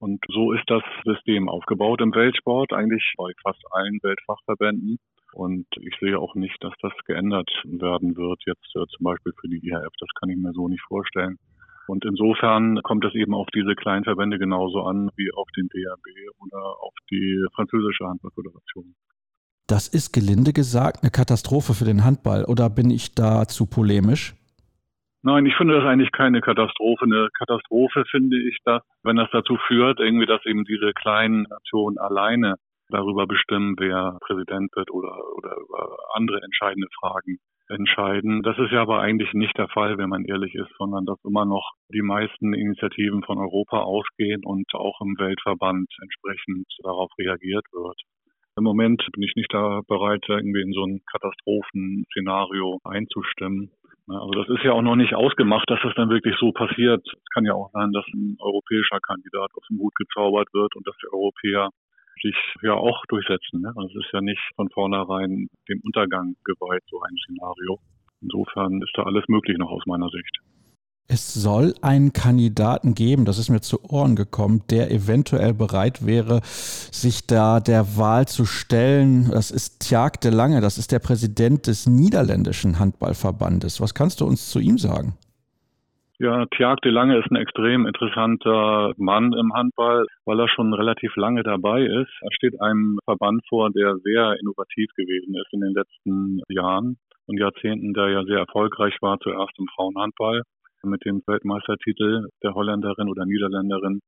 Und so ist das System aufgebaut im Weltsport, eigentlich bei fast allen Weltfachverbänden. Und ich sehe auch nicht, dass das geändert werden wird, jetzt äh, zum Beispiel für die IHF. Das kann ich mir so nicht vorstellen. Und insofern kommt es eben auf diese kleinen Verbände genauso an wie auf den DRB oder auf die französische Handballföderation. Das ist gelinde gesagt eine Katastrophe für den Handball oder bin ich da zu polemisch? Nein, ich finde das eigentlich keine Katastrophe. Eine Katastrophe finde ich das, wenn das dazu führt, irgendwie, dass eben diese kleinen Nationen alleine darüber bestimmen, wer Präsident wird oder, oder über andere entscheidende Fragen entscheiden. Das ist ja aber eigentlich nicht der Fall, wenn man ehrlich ist, sondern dass immer noch die meisten Initiativen von Europa ausgehen und auch im Weltverband entsprechend darauf reagiert wird. Im Moment bin ich nicht da bereit, irgendwie in so ein Katastrophenszenario einzustimmen. Also das ist ja auch noch nicht ausgemacht, dass das dann wirklich so passiert. Es kann ja auch sein, dass ein europäischer Kandidat aus dem Hut gezaubert wird und dass die Europäer sich ja auch durchsetzen. Ne? Also es ist ja nicht von vornherein dem Untergang geweiht, so ein Szenario. Insofern ist da alles möglich noch aus meiner Sicht. Es soll einen Kandidaten geben, das ist mir zu Ohren gekommen, der eventuell bereit wäre, sich da der Wahl zu stellen. Das ist Tjag de Lange, das ist der Präsident des niederländischen Handballverbandes. Was kannst du uns zu ihm sagen? Ja, Tjag de Lange ist ein extrem interessanter Mann im Handball, weil er schon relativ lange dabei ist. Er steht einem Verband vor, der sehr innovativ gewesen ist in den letzten Jahren und Jahrzehnten, der ja sehr erfolgreich war, zuerst im Frauenhandball mit dem Weltmeistertitel der Holländerin oder Niederländerin.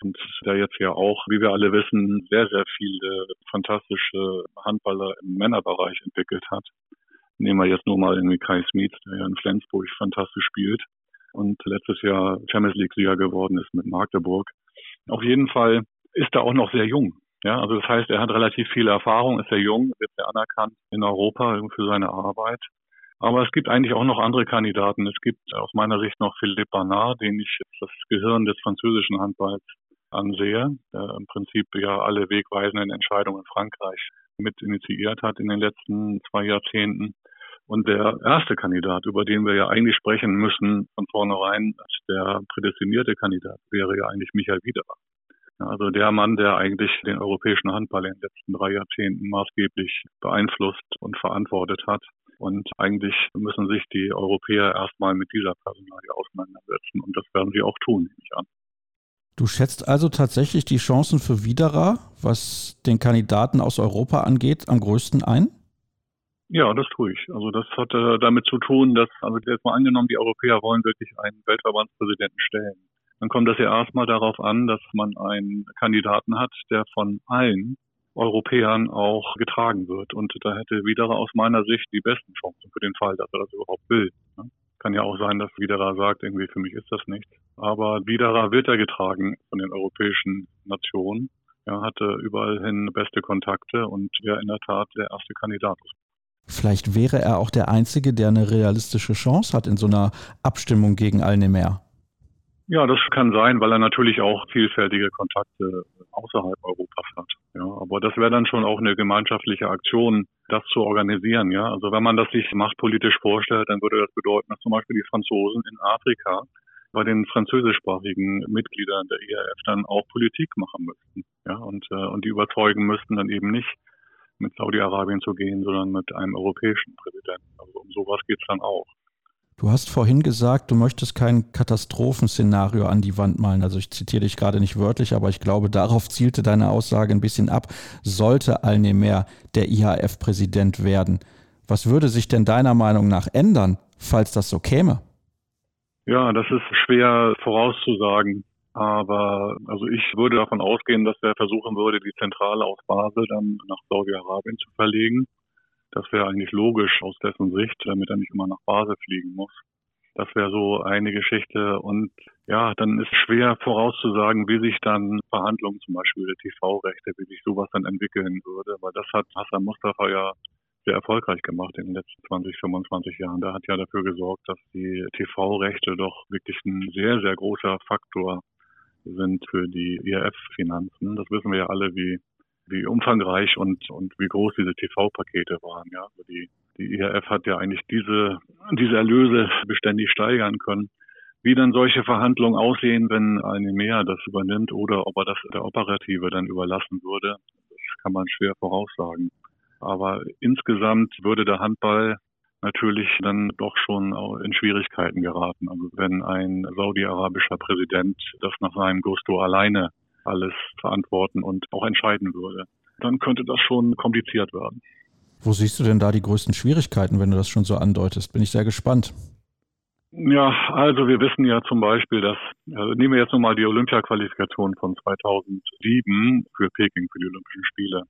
Und der jetzt ja auch, wie wir alle wissen, sehr, sehr viele fantastische Handballer im Männerbereich entwickelt hat. Nehmen wir jetzt nur mal irgendwie Kai Smith, der ja in Flensburg fantastisch spielt und letztes Jahr Champions League-Sieger geworden ist mit Magdeburg. Auf jeden Fall ist er auch noch sehr jung. Ja, also das heißt, er hat relativ viel Erfahrung, ist sehr jung, wird sehr anerkannt in Europa für seine Arbeit. Aber es gibt eigentlich auch noch andere Kandidaten. Es gibt aus meiner Sicht noch Philippe Bernard, den ich das Gehirn des französischen Handballs ansehe, der im Prinzip ja alle wegweisenden Entscheidungen in Frankreich mit initiiert hat in den letzten zwei Jahrzehnten. Und der erste Kandidat, über den wir ja eigentlich sprechen müssen von vornherein, der prädestinierte Kandidat, wäre ja eigentlich Michael Wiederer. Also der Mann, der eigentlich den europäischen Handball in den letzten drei Jahrzehnten maßgeblich beeinflusst und verantwortet hat. Und eigentlich müssen sich die Europäer erstmal mit dieser Personalie auseinandersetzen. Und das werden sie auch tun, nehme ich an. Du schätzt also tatsächlich die Chancen für Widerer, was den Kandidaten aus Europa angeht, am größten ein? Ja, das tue ich. Also das hat äh, damit zu tun, dass, also jetzt mal angenommen, die Europäer wollen wirklich einen Weltverbandspräsidenten stellen. Dann kommt das ja erstmal darauf an, dass man einen Kandidaten hat, der von allen Europäern auch getragen wird. Und da hätte Widerer aus meiner Sicht die besten Chancen für den Fall, dass er das überhaupt will. Ne? Kann ja auch sein, dass Widerer sagt, irgendwie für mich ist das nicht. Aber Widerer wird er getragen von den europäischen Nationen. Er hatte überall hin beste Kontakte und wäre in der Tat der erste Kandidat. Vielleicht wäre er auch der Einzige, der eine realistische Chance hat in so einer Abstimmung gegen Alnemer. Ja, das kann sein, weil er natürlich auch vielfältige Kontakte außerhalb Europas hat. Ja, aber das wäre dann schon auch eine gemeinschaftliche Aktion, das zu organisieren. Ja, also wenn man das sich machtpolitisch vorstellt, dann würde das bedeuten, dass zum Beispiel die Franzosen in Afrika bei den französischsprachigen Mitgliedern der ERF dann auch Politik machen müssten. Ja, und, äh, und die überzeugen müssten dann eben nicht mit Saudi-Arabien zu gehen, sondern mit einem europäischen Präsidenten. Also um sowas geht es dann auch. Du hast vorhin gesagt, du möchtest kein Katastrophenszenario an die Wand malen. Also ich zitiere dich gerade nicht wörtlich, aber ich glaube, darauf zielte deine Aussage ein bisschen ab. Sollte Alnemer der IHF-Präsident werden, was würde sich denn deiner Meinung nach ändern, falls das so käme? Ja, das ist schwer vorauszusagen. Aber also ich würde davon ausgehen, dass er versuchen würde, die Zentrale aus Basel dann nach Saudi-Arabien zu verlegen das wäre eigentlich logisch aus dessen Sicht, damit er nicht immer nach Basel fliegen muss. Das wäre so eine Geschichte. Und ja, dann ist schwer vorauszusagen, wie sich dann Verhandlungen zum Beispiel der TV-Rechte, wie sich sowas dann entwickeln würde. Weil das hat Hassan Mustafa ja sehr erfolgreich gemacht in den letzten 20, 25 Jahren. Der hat ja dafür gesorgt, dass die TV-Rechte doch wirklich ein sehr, sehr großer Faktor sind für die IRF-Finanzen. Das wissen wir ja alle, wie wie umfangreich und, und wie groß diese TV-Pakete waren. Ja, also die, die IRF hat ja eigentlich diese, diese Erlöse beständig steigern können. Wie dann solche Verhandlungen aussehen, wenn eine mehr das übernimmt oder ob er das der Operative dann überlassen würde, das kann man schwer voraussagen. Aber insgesamt würde der Handball natürlich dann doch schon in Schwierigkeiten geraten. Also wenn ein saudi-arabischer Präsident das nach seinem Gusto alleine alles verantworten und auch entscheiden würde. Dann könnte das schon kompliziert werden. Wo siehst du denn da die größten Schwierigkeiten, wenn du das schon so andeutest? Bin ich sehr gespannt. Ja, also wir wissen ja zum Beispiel, dass, also nehmen wir jetzt nochmal die Olympia-Qualifikation von 2007 für Peking, für die Olympischen Spiele.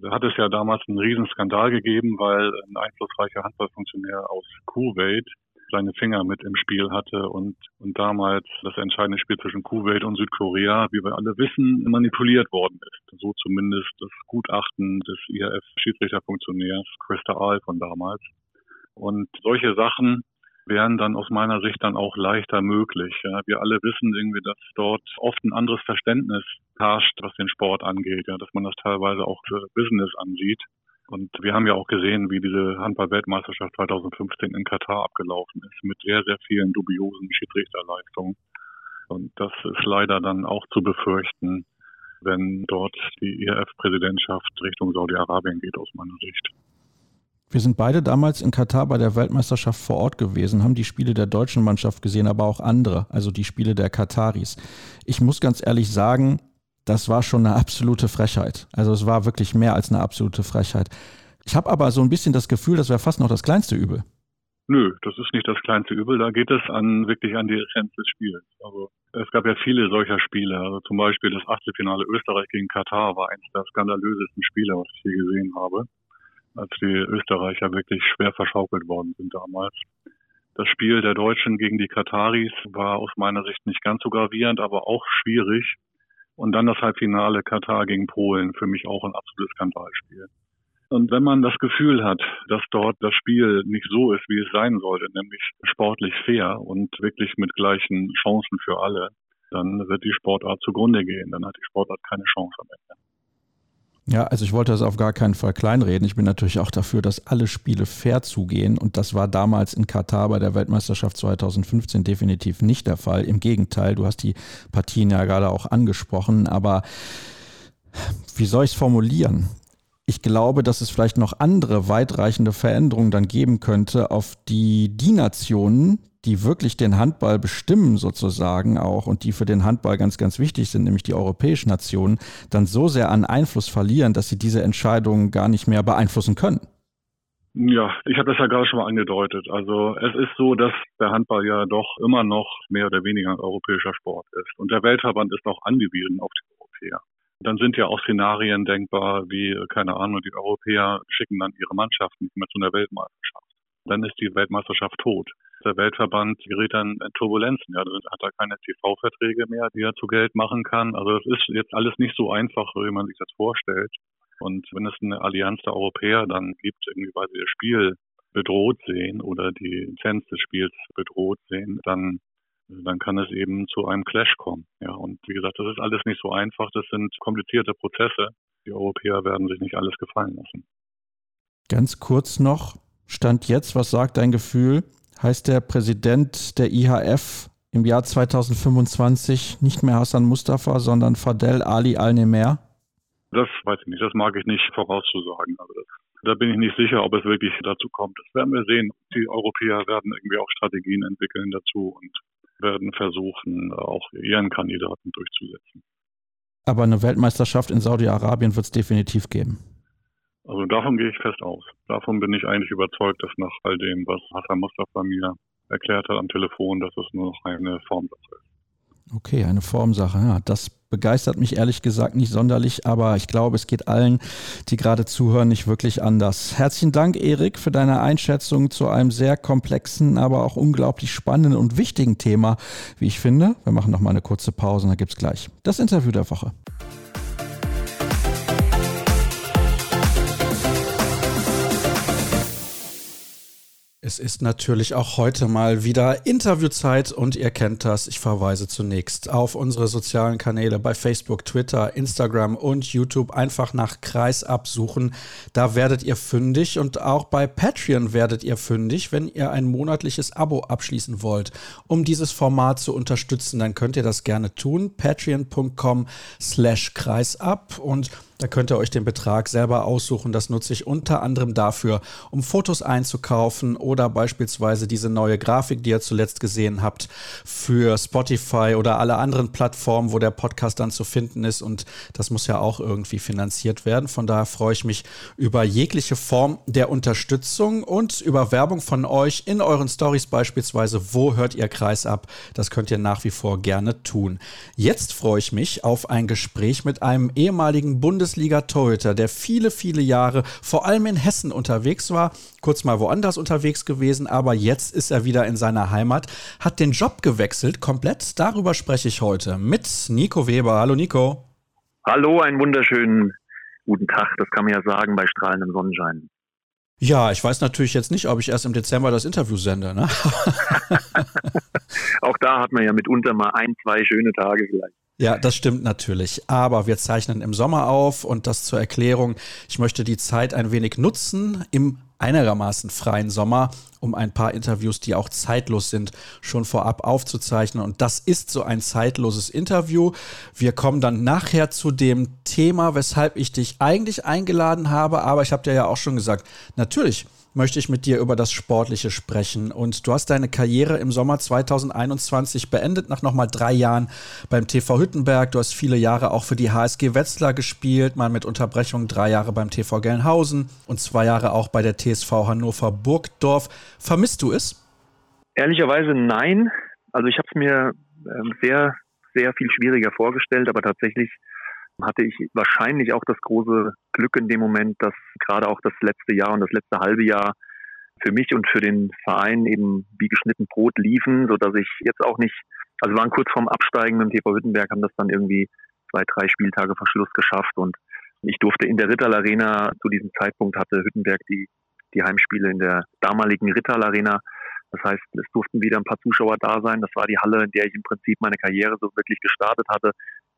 Da hat es ja damals einen Riesenskandal gegeben, weil ein einflussreicher Handballfunktionär aus Kuwait seine Finger mit im Spiel hatte und, und damals das entscheidende Spiel zwischen Kuwait und Südkorea, wie wir alle wissen, manipuliert worden ist. So zumindest das Gutachten des IRF-Schiedsrichterfunktionärs Christa Ahl von damals. Und solche Sachen wären dann aus meiner Sicht dann auch leichter möglich. Ja, wir alle wissen irgendwie, dass dort oft ein anderes Verständnis herrscht, was den Sport angeht, ja, dass man das teilweise auch für Business ansieht Und wir haben ja auch gesehen, wie diese Handball-Weltmeisterschaft 2015 in Katar abgelaufen ist, mit sehr, sehr vielen dubiosen Schiedsrichterleistungen. Und das ist leider dann auch zu befürchten, wenn dort die IRF-Präsidentschaft Richtung Saudi-Arabien geht, aus meiner Sicht. Wir sind beide damals in Katar bei der Weltmeisterschaft vor Ort gewesen, haben die Spiele der deutschen Mannschaft gesehen, aber auch andere, also die Spiele der Kataris. Ich muss ganz ehrlich sagen, das war schon eine absolute Frechheit. Also es war wirklich mehr als eine absolute Frechheit. Ich habe aber so ein bisschen das Gefühl, das wäre fast noch das kleinste Übel. Nö, das ist nicht das kleinste Übel. Da geht es an wirklich an die Essenz des Spiels. Also es gab ja viele solcher Spiele. Also zum Beispiel das Achtelfinale Österreich gegen Katar war eines der skandalösesten Spiele, was ich je gesehen habe, als die Österreicher wirklich schwer verschaukelt worden sind damals. Das Spiel der Deutschen gegen die Kataris war aus meiner Sicht nicht ganz so gravierend, aber auch schwierig. Und dann das Halbfinale Katar gegen Polen, für mich auch ein absolutes Skandalspiel. Und wenn man das Gefühl hat, dass dort das Spiel nicht so ist, wie es sein sollte, nämlich sportlich fair und wirklich mit gleichen Chancen für alle, dann wird die Sportart zugrunde gehen. Dann hat die Sportart keine Chance am Ende. Ja, also ich wollte das auf gar keinen Fall kleinreden. Ich bin natürlich auch dafür, dass alle Spiele fair zugehen. Und das war damals in Katar bei der Weltmeisterschaft 2015 definitiv nicht der Fall. Im Gegenteil, du hast die Partien ja gerade auch angesprochen. Aber wie soll ich es formulieren? Ich glaube, dass es vielleicht noch andere weitreichende Veränderungen dann geben könnte, auf die die Nationen, die wirklich den Handball bestimmen sozusagen auch und die für den Handball ganz, ganz wichtig sind, nämlich die europäischen Nationen, dann so sehr an Einfluss verlieren, dass sie diese Entscheidungen gar nicht mehr beeinflussen können. Ja, ich habe das ja gerade schon mal angedeutet. Also es ist so, dass der Handball ja doch immer noch mehr oder weniger ein europäischer Sport ist. Und der Weltverband ist auch angewiesen auf die Europäer. Dann sind ja auch Szenarien denkbar, wie, keine Ahnung, die Europäer schicken dann ihre Mannschaften nicht mehr zu einer Weltmeisterschaft. Dann ist die Weltmeisterschaft tot. Der Weltverband gerät dann in Turbulenzen. Ja, dann hat er keine TV-Verträge mehr, die er zu Geld machen kann. Also das ist jetzt alles nicht so einfach, wie man sich das vorstellt. Und wenn es eine Allianz der Europäer dann gibt, irgendwie weil sie das Spiel bedroht sehen oder die Lizenz des Spiels bedroht sehen, dann dann kann es eben zu einem Clash kommen. Ja, und wie gesagt, das ist alles nicht so einfach. Das sind komplizierte Prozesse. Die Europäer werden sich nicht alles gefallen lassen. Ganz kurz noch, Stand jetzt, was sagt dein Gefühl? Heißt der Präsident der IHF im Jahr 2025 nicht mehr Hassan Mustafa, sondern Fadel Ali Al-Nemer? Das weiß ich nicht, das mag ich nicht vorauszusagen. Also das, da bin ich nicht sicher, ob es wirklich dazu kommt. Das werden wir sehen. Die Europäer werden irgendwie auch Strategien entwickeln dazu und werden versuchen, auch ihren Kandidaten durchzusetzen. Aber eine Weltmeisterschaft in Saudi-Arabien wird es definitiv geben. Also davon gehe ich fest aus. Davon bin ich eigentlich überzeugt, dass nach all dem, was Hassan Mustafa mir erklärt hat am Telefon, dass es nur noch eine Formsache ist. Okay, eine Formsache. Ja, das begeistert mich ehrlich gesagt nicht sonderlich, aber ich glaube, es geht allen, die gerade zuhören, nicht wirklich anders. Herzlichen Dank, Erik, für deine Einschätzung zu einem sehr komplexen, aber auch unglaublich spannenden und wichtigen Thema, wie ich finde. Wir machen noch mal eine kurze Pause und dann gibt es gleich das Interview der Woche. Es ist natürlich auch heute mal wieder Interviewzeit und ihr kennt das. Ich verweise zunächst auf unsere sozialen Kanäle bei Facebook, Twitter, Instagram und YouTube. Einfach nach Kreis absuchen. Da werdet ihr fündig und auch bei Patreon werdet ihr fündig. Wenn ihr ein monatliches Abo abschließen wollt, um dieses Format zu unterstützen, dann könnt ihr das gerne tun. Patreon.com slash kreisab und da könnt ihr euch den Betrag selber aussuchen. Das nutze ich unter anderem dafür, um Fotos einzukaufen oder beispielsweise diese neue Grafik, die ihr zuletzt gesehen habt, für Spotify oder alle anderen Plattformen, wo der Podcast dann zu finden ist. Und das muss ja auch irgendwie finanziert werden. Von daher freue ich mich über jegliche Form der Unterstützung und über Werbung von euch in euren Stories beispielsweise. Wo hört ihr Kreis ab? Das könnt ihr nach wie vor gerne tun. Jetzt freue ich mich auf ein Gespräch mit einem ehemaligen Bundes Bundesliga-Torhüter, der viele, viele Jahre vor allem in Hessen unterwegs war, kurz mal woanders unterwegs gewesen, aber jetzt ist er wieder in seiner Heimat, hat den Job gewechselt, komplett. Darüber spreche ich heute mit Nico Weber. Hallo Nico. Hallo, einen wunderschönen guten Tag, das kann man ja sagen bei strahlendem Sonnenschein. Ja, ich weiß natürlich jetzt nicht, ob ich erst im Dezember das Interview sende. Ne? auch da hat man ja mitunter mal ein, zwei schöne Tage vielleicht. Ja, das stimmt natürlich. Aber wir zeichnen im Sommer auf und das zur Erklärung. Ich möchte die Zeit ein wenig nutzen im einigermaßen freien Sommer, um ein paar Interviews, die auch zeitlos sind, schon vorab aufzuzeichnen. Und das ist so ein zeitloses Interview. Wir kommen dann nachher zu dem Thema, weshalb ich dich eigentlich eingeladen habe. Aber ich habe dir ja auch schon gesagt, natürlich möchte ich mit dir über das Sportliche sprechen. Und du hast deine Karriere im Sommer 2021 beendet, nach nochmal drei Jahren beim TV Hüttenberg. Du hast viele Jahre auch für die HSG Wetzlar gespielt, mal mit Unterbrechung drei Jahre beim TV Gelnhausen und zwei Jahre auch bei der TSV Hannover Burgdorf. Vermisst du es? Ehrlicherweise nein. Also ich habe es mir ähm, sehr, sehr viel schwieriger vorgestellt, aber tatsächlich hatte ich wahrscheinlich auch das große Glück in dem Moment, dass gerade auch das letzte Jahr und das letzte halbe Jahr für mich und für den Verein eben wie geschnitten Brot liefen, so dass ich jetzt auch nicht, also waren kurz vorm Absteigen mit dem TV Hüttenberg, haben das dann irgendwie zwei, drei Spieltage vor Schluss geschafft und ich durfte in der Rittal Arena, zu diesem Zeitpunkt hatte Hüttenberg die, die Heimspiele in der damaligen Rittal Arena. Das heißt, es durften wieder ein paar Zuschauer da sein. Das war die Halle, in der ich im Prinzip meine Karriere so wirklich gestartet hatte.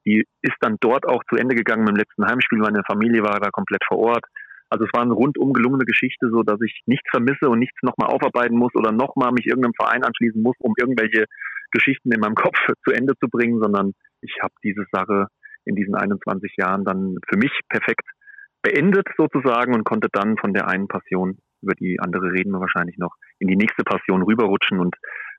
Die ist dann dort auch zu Ende gegangen mit dem letzten Heimspiel. Meine Familie war da komplett vor Ort. Also es war eine rundum gelungene Geschichte, so dass ich nichts vermisse und nichts nochmal aufarbeiten muss oder nochmal mich irgendeinem Verein anschließen muss, um irgendwelche Geschichten in meinem Kopf zu Ende zu bringen, sondern ich habe diese Sache in diesen 21 Jahren dann für mich perfekt beendet sozusagen und konnte dann von der einen Passion, über die andere reden wir wahrscheinlich noch, in die nächste Passion rüberrutschen und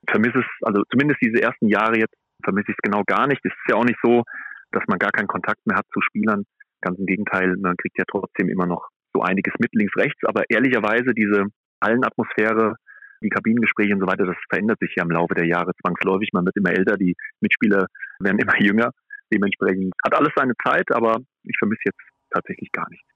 vermisse es, also zumindest diese ersten Jahre jetzt vermisse ich es genau gar nicht. Es ist ja auch nicht so, dass man gar keinen Kontakt mehr hat zu Spielern. Ganz im Gegenteil, man kriegt ja trotzdem immer noch so einiges mit links, rechts. Aber ehrlicherweise diese Hallenatmosphäre, die Kabinengespräche und so weiter, das verändert sich ja im Laufe der Jahre zwangsläufig. Man wird immer älter, die Mitspieler werden immer jünger. Dementsprechend hat alles seine Zeit, aber ich vermisse jetzt tatsächlich gar nichts.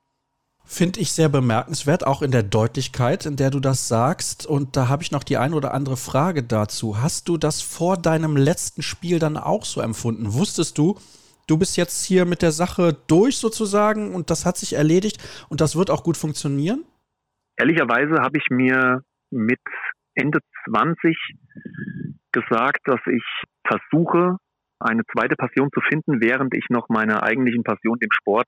Finde ich sehr bemerkenswert, auch in der Deutlichkeit, in der du das sagst. Und da habe ich noch die ein oder andere Frage dazu. Hast du das vor deinem letzten Spiel dann auch so empfunden? Wusstest du, du bist jetzt hier mit der Sache durch sozusagen und das hat sich erledigt und das wird auch gut funktionieren? Ehrlicherweise habe ich mir mit Ende 20 gesagt, dass ich versuche, eine zweite Passion zu finden, während ich noch meiner eigentlichen Passion, dem Sport,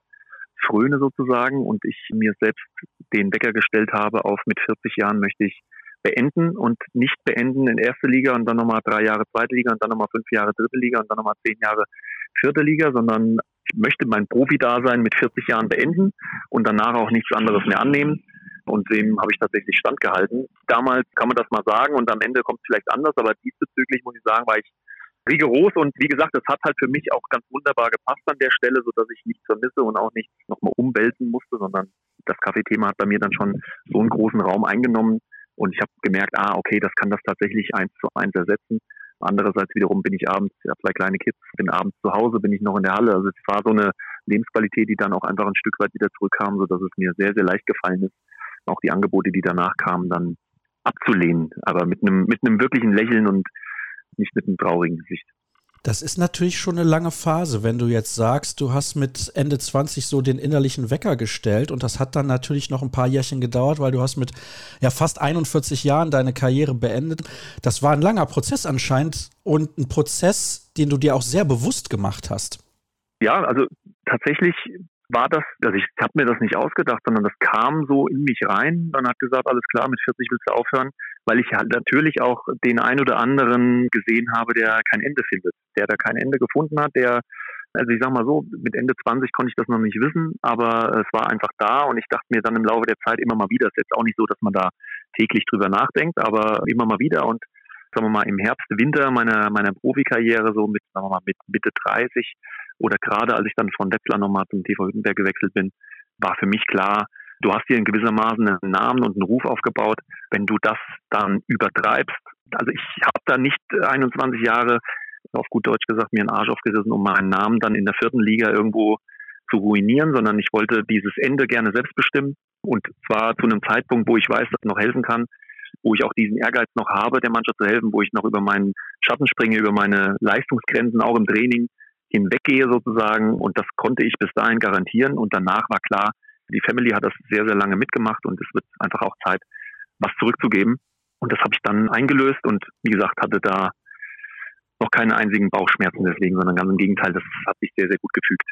fröne sozusagen und ich mir selbst den Wecker gestellt habe auf mit 40 Jahren möchte ich beenden und nicht beenden in erste Liga und dann nochmal drei Jahre zweite Liga und dann nochmal fünf Jahre dritte Liga und dann nochmal zehn Jahre vierte Liga, sondern ich möchte mein Profi-Dasein mit 40 Jahren beenden und danach auch nichts anderes mehr annehmen. Und dem habe ich tatsächlich standgehalten. Damals kann man das mal sagen und am Ende kommt es vielleicht anders, aber diesbezüglich muss ich sagen, war ich rigoros und wie gesagt, das hat halt für mich auch ganz wunderbar gepasst an der Stelle, so dass ich nichts vermisse und auch nichts nochmal umwälzen musste, sondern das Kaffeethema hat bei mir dann schon so einen großen Raum eingenommen und ich habe gemerkt, ah, okay, das kann das tatsächlich eins zu eins ersetzen. Andererseits wiederum bin ich abends, ich habe zwei kleine Kids, bin abends zu Hause, bin ich noch in der Halle. Also es war so eine Lebensqualität, die dann auch einfach ein Stück weit wieder zurückkam, so dass es mir sehr, sehr leicht gefallen ist, auch die Angebote, die danach kamen, dann abzulehnen, aber mit einem, mit einem wirklichen Lächeln und nicht mit einem traurigen Gesicht. Das ist natürlich schon eine lange Phase, wenn du jetzt sagst, du hast mit Ende 20 so den innerlichen Wecker gestellt und das hat dann natürlich noch ein paar Jährchen gedauert, weil du hast mit ja fast 41 Jahren deine Karriere beendet. Das war ein langer Prozess anscheinend und ein Prozess, den du dir auch sehr bewusst gemacht hast. Ja, also tatsächlich war das, also ich habe mir das nicht ausgedacht, sondern das kam so in mich rein. Dann hat gesagt, alles klar, mit 40 willst du aufhören, weil ich halt natürlich auch den ein oder anderen gesehen habe, der kein Ende findet, der da kein Ende gefunden hat, der, also ich sag mal so, mit Ende 20 konnte ich das noch nicht wissen, aber es war einfach da und ich dachte mir dann im Laufe der Zeit immer mal wieder, es ist jetzt auch nicht so, dass man da täglich drüber nachdenkt, aber immer mal wieder und sagen wir mal im Herbst, Winter meiner, meiner Profikarriere, so mit, sagen wir mal, mit Mitte 30, oder gerade als ich dann von Wetzlar nochmal zum TV Hüttenberg gewechselt bin, war für mich klar, du hast hier in gewissermaßen einen Namen und einen Ruf aufgebaut. Wenn du das dann übertreibst, also ich habe da nicht 21 Jahre, auf gut Deutsch gesagt, mir einen Arsch aufgerissen, um meinen Namen dann in der vierten Liga irgendwo zu ruinieren, sondern ich wollte dieses Ende gerne selbst bestimmen. Und zwar zu einem Zeitpunkt, wo ich weiß, dass ich noch helfen kann, wo ich auch diesen Ehrgeiz noch habe, der Mannschaft zu helfen, wo ich noch über meinen Schatten springe, über meine Leistungsgrenzen auch im Training hinweggehe sozusagen. Und das konnte ich bis dahin garantieren. Und danach war klar, die Family hat das sehr, sehr lange mitgemacht und es wird einfach auch Zeit, was zurückzugeben. Und das habe ich dann eingelöst und wie gesagt, hatte da noch keine einzigen Bauchschmerzen deswegen, sondern ganz im Gegenteil, das hat sich sehr, sehr gut gefügt.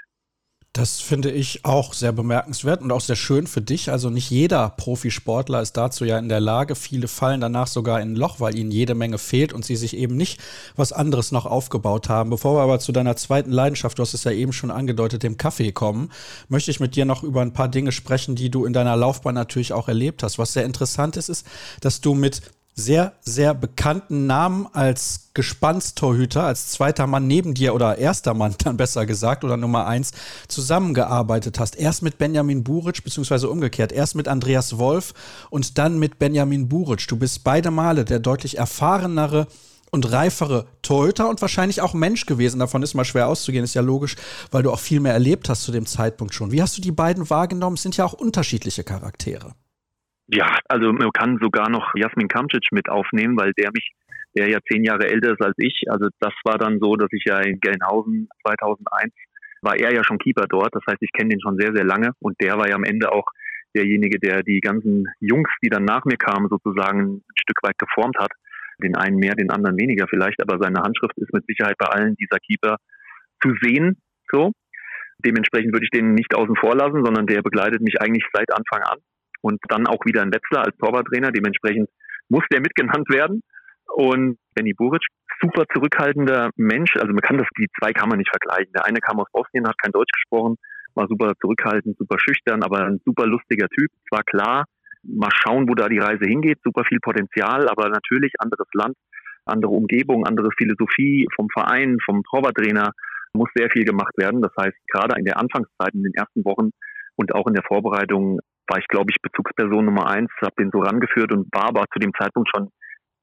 Das finde ich auch sehr bemerkenswert und auch sehr schön für dich. Also nicht jeder Profisportler ist dazu ja in der Lage. Viele fallen danach sogar in ein Loch, weil ihnen jede Menge fehlt und sie sich eben nicht was anderes noch aufgebaut haben. Bevor wir aber zu deiner zweiten Leidenschaft, du hast es ja eben schon angedeutet, dem Kaffee kommen, möchte ich mit dir noch über ein paar Dinge sprechen, die du in deiner Laufbahn natürlich auch erlebt hast. Was sehr interessant ist, ist, dass du mit sehr, sehr bekannten Namen als Gespannstorhüter, als zweiter Mann neben dir oder erster Mann dann besser gesagt oder Nummer eins zusammengearbeitet hast. Erst mit Benjamin Buric, beziehungsweise umgekehrt. Erst mit Andreas Wolf und dann mit Benjamin Buric. Du bist beide Male der deutlich erfahrenere und reifere Torhüter und wahrscheinlich auch Mensch gewesen. Davon ist mal schwer auszugehen, ist ja logisch, weil du auch viel mehr erlebt hast zu dem Zeitpunkt schon. Wie hast du die beiden wahrgenommen? Es sind ja auch unterschiedliche Charaktere. Ja, also man kann sogar noch Jasmin Kamcic mit aufnehmen, weil der mich, der ja zehn Jahre älter ist als ich, also das war dann so, dass ich ja in Gelnhausen 2001 war er ja schon Keeper dort, das heißt, ich kenne den schon sehr, sehr lange und der war ja am Ende auch derjenige, der die ganzen Jungs, die dann nach mir kamen, sozusagen ein Stück weit geformt hat. Den einen mehr, den anderen weniger vielleicht, aber seine Handschrift ist mit Sicherheit bei allen dieser Keeper zu sehen. So. Dementsprechend würde ich den nicht außen vor lassen, sondern der begleitet mich eigentlich seit Anfang an und dann auch wieder ein Wetzlar als Torwarttrainer. Dementsprechend muss der mitgenannt werden. Und Benny Buric, super zurückhaltender Mensch. Also man kann das, die zwei kann man nicht vergleichen. Der eine kam aus Bosnien, hat kein Deutsch gesprochen, war super zurückhaltend, super schüchtern, aber ein super lustiger Typ. Zwar klar, mal schauen, wo da die Reise hingeht. Super viel Potenzial, aber natürlich anderes Land, andere Umgebung, andere Philosophie vom Verein, vom Torwarttrainer muss sehr viel gemacht werden. Das heißt, gerade in der Anfangszeit, in den ersten Wochen und auch in der Vorbereitung war ich, glaube ich, Bezugsperson Nummer eins, habe den so rangeführt und war aber zu dem Zeitpunkt schon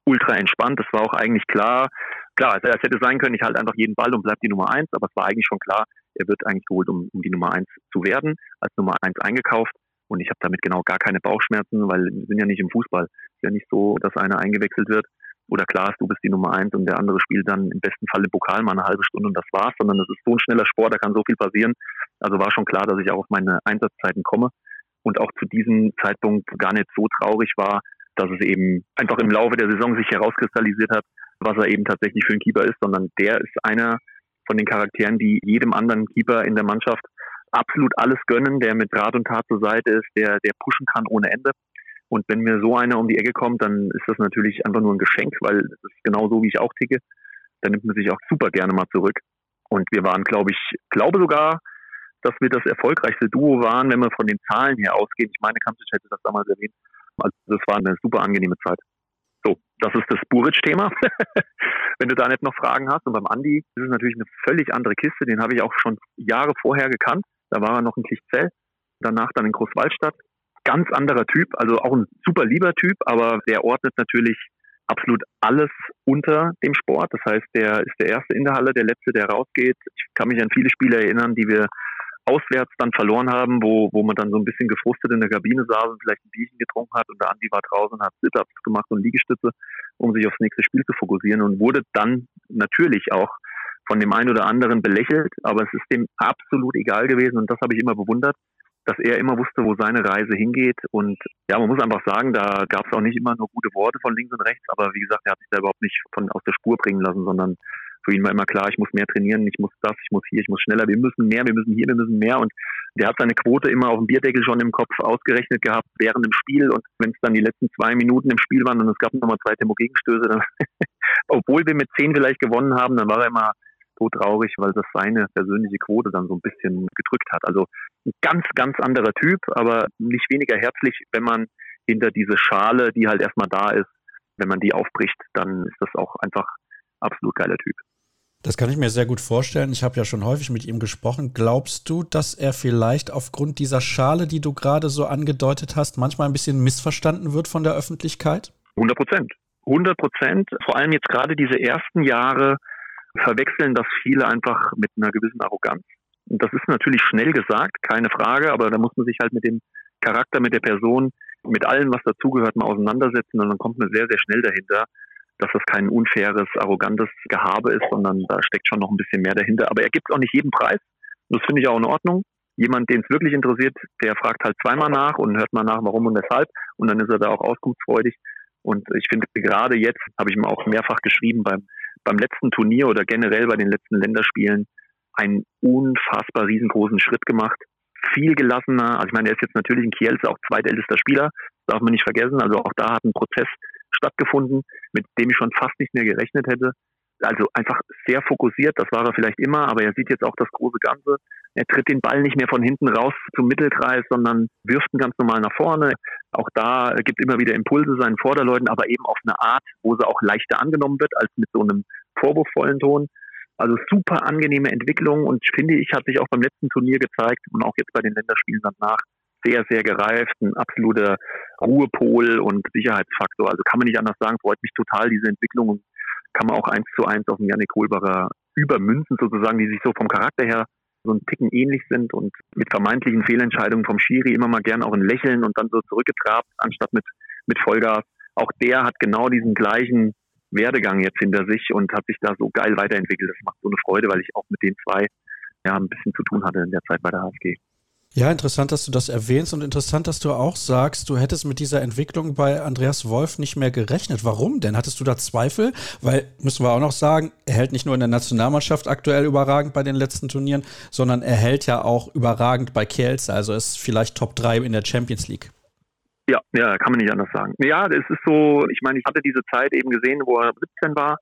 ultra entspannt. Das war auch eigentlich klar. Klar, es hätte sein können, ich halte einfach jeden Ball und bleib die Nummer eins, aber es war eigentlich schon klar, er wird eigentlich geholt, um, um die Nummer eins zu werden, als Nummer eins eingekauft. Und ich habe damit genau gar keine Bauchschmerzen, weil wir sind ja nicht im Fußball. Es ist ja nicht so, dass einer eingewechselt wird oder klar ist, du bist die Nummer eins und der andere spielt dann im besten Fall im Pokal mal eine halbe Stunde und das war's, sondern das ist so ein schneller Sport, da kann so viel passieren. Also war schon klar, dass ich auch auf meine Einsatzzeiten komme und auch zu diesem Zeitpunkt gar nicht so traurig war, dass es eben einfach im Laufe der Saison sich herauskristallisiert hat, was er eben tatsächlich für ein Keeper ist, sondern der ist einer von den Charakteren, die jedem anderen Keeper in der Mannschaft absolut alles gönnen, der mit Rat und Tat zur Seite ist, der, der pushen kann ohne Ende. Und wenn mir so einer um die Ecke kommt, dann ist das natürlich einfach nur ein Geschenk, weil das ist genau so, wie ich auch ticke. Da nimmt man sich auch super gerne mal zurück. Und wir waren, glaube ich, glaube sogar dass wir das erfolgreichste Duo waren, wenn wir von den Zahlen her ausgehen. Ich meine, Kamsic hätte das damals erwähnt. Also das war eine super angenehme Zeit. So, das ist das Buric-Thema. wenn du da nicht noch Fragen hast. Und beim Andi ist es natürlich eine völlig andere Kiste. Den habe ich auch schon Jahre vorher gekannt. Da war er noch in Klichzell, danach dann in Großwaldstadt. Ganz anderer Typ, also auch ein super lieber Typ, aber der ordnet natürlich absolut alles unter dem Sport. Das heißt, der ist der Erste in der Halle, der Letzte, der rausgeht. Ich kann mich an viele Spiele erinnern, die wir auswärts dann verloren haben, wo, wo man dann so ein bisschen gefrustet in der Kabine saß und vielleicht ein Bierchen getrunken hat und der Andi war draußen hat Sit-Ups gemacht und Liegestütze, um sich aufs nächste Spiel zu fokussieren und wurde dann natürlich auch von dem einen oder anderen belächelt, aber es ist dem absolut egal gewesen und das habe ich immer bewundert, dass er immer wusste, wo seine Reise hingeht. Und ja, man muss einfach sagen, da gab es auch nicht immer nur gute Worte von links und rechts, aber wie gesagt, er hat sich da überhaupt nicht von aus der Spur bringen lassen, sondern für ihn war immer klar, ich muss mehr trainieren, ich muss das, ich muss hier, ich muss schneller, wir müssen mehr, wir müssen hier, wir müssen mehr. Und der hat seine Quote immer auf dem Bierdeckel schon im Kopf ausgerechnet gehabt während dem Spiel. Und wenn es dann die letzten zwei Minuten im Spiel waren und es gab nochmal zwei Tempo-Gegenstöße, dann, obwohl wir mit zehn vielleicht gewonnen haben, dann war er immer so traurig, weil das seine persönliche Quote dann so ein bisschen gedrückt hat. Also ein ganz, ganz anderer Typ, aber nicht weniger herzlich, wenn man hinter diese Schale, die halt erstmal da ist, wenn man die aufbricht, dann ist das auch einfach absolut geiler Typ. Das kann ich mir sehr gut vorstellen. Ich habe ja schon häufig mit ihm gesprochen. Glaubst du, dass er vielleicht aufgrund dieser Schale, die du gerade so angedeutet hast, manchmal ein bisschen missverstanden wird von der Öffentlichkeit? 100 Prozent. 100 Prozent. Vor allem jetzt gerade diese ersten Jahre verwechseln das viele einfach mit einer gewissen Arroganz. Und das ist natürlich schnell gesagt, keine Frage, aber da muss man sich halt mit dem Charakter, mit der Person, mit allem, was dazugehört, mal auseinandersetzen und dann kommt man sehr, sehr schnell dahinter, dass das kein unfaires, arrogantes Gehabe ist, sondern da steckt schon noch ein bisschen mehr dahinter. Aber er gibt auch nicht jeden Preis. Das finde ich auch in Ordnung. Jemand, den es wirklich interessiert, der fragt halt zweimal nach und hört mal nach, warum und weshalb. Und dann ist er da auch auskunftsfreudig. Und ich finde, gerade jetzt habe ich ihm auch mehrfach geschrieben beim, beim letzten Turnier oder generell bei den letzten Länderspielen einen unfassbar riesengroßen Schritt gemacht. Viel gelassener. Also ich meine, er ist jetzt natürlich in Kielce auch zweitältester Spieler, darf man nicht vergessen. Also auch da hat ein Prozess stattgefunden, mit dem ich schon fast nicht mehr gerechnet hätte. Also einfach sehr fokussiert, das war er vielleicht immer, aber er sieht jetzt auch das große Ganze. Er tritt den Ball nicht mehr von hinten raus zum Mittelkreis, sondern wirft ihn ganz normal nach vorne. Auch da gibt immer wieder Impulse seinen Vorderleuten, aber eben auf eine Art, wo sie auch leichter angenommen wird als mit so einem vorwurfsvollen Ton. Also super angenehme Entwicklung und finde ich, hat sich auch beim letzten Turnier gezeigt und auch jetzt bei den Länderspielen danach sehr, sehr gereift, ein absoluter Ruhepol und Sicherheitsfaktor. Also kann man nicht anders sagen, freut mich total diese Entwicklung und kann man auch eins zu eins auf den Janik Kohlbacher übermünzen sozusagen, die sich so vom Charakter her so ein Ticken ähnlich sind und mit vermeintlichen Fehlentscheidungen vom Schiri immer mal gern auch ein Lächeln und dann so zurückgetrabt, anstatt mit, mit Vollgas. Auch der hat genau diesen gleichen Werdegang jetzt hinter sich und hat sich da so geil weiterentwickelt. Das macht so eine Freude, weil ich auch mit den zwei ja ein bisschen zu tun hatte in der Zeit bei der HSG. Ja, interessant, dass du das erwähnst und interessant, dass du auch sagst, du hättest mit dieser Entwicklung bei Andreas Wolf nicht mehr gerechnet. Warum denn? Hattest du da Zweifel? Weil, müssen wir auch noch sagen, er hält nicht nur in der Nationalmannschaft aktuell überragend bei den letzten Turnieren, sondern er hält ja auch überragend bei Kielce, also ist vielleicht Top 3 in der Champions League. Ja, ja, kann man nicht anders sagen. Ja, es ist so, ich meine, ich hatte diese Zeit eben gesehen, wo er 17 war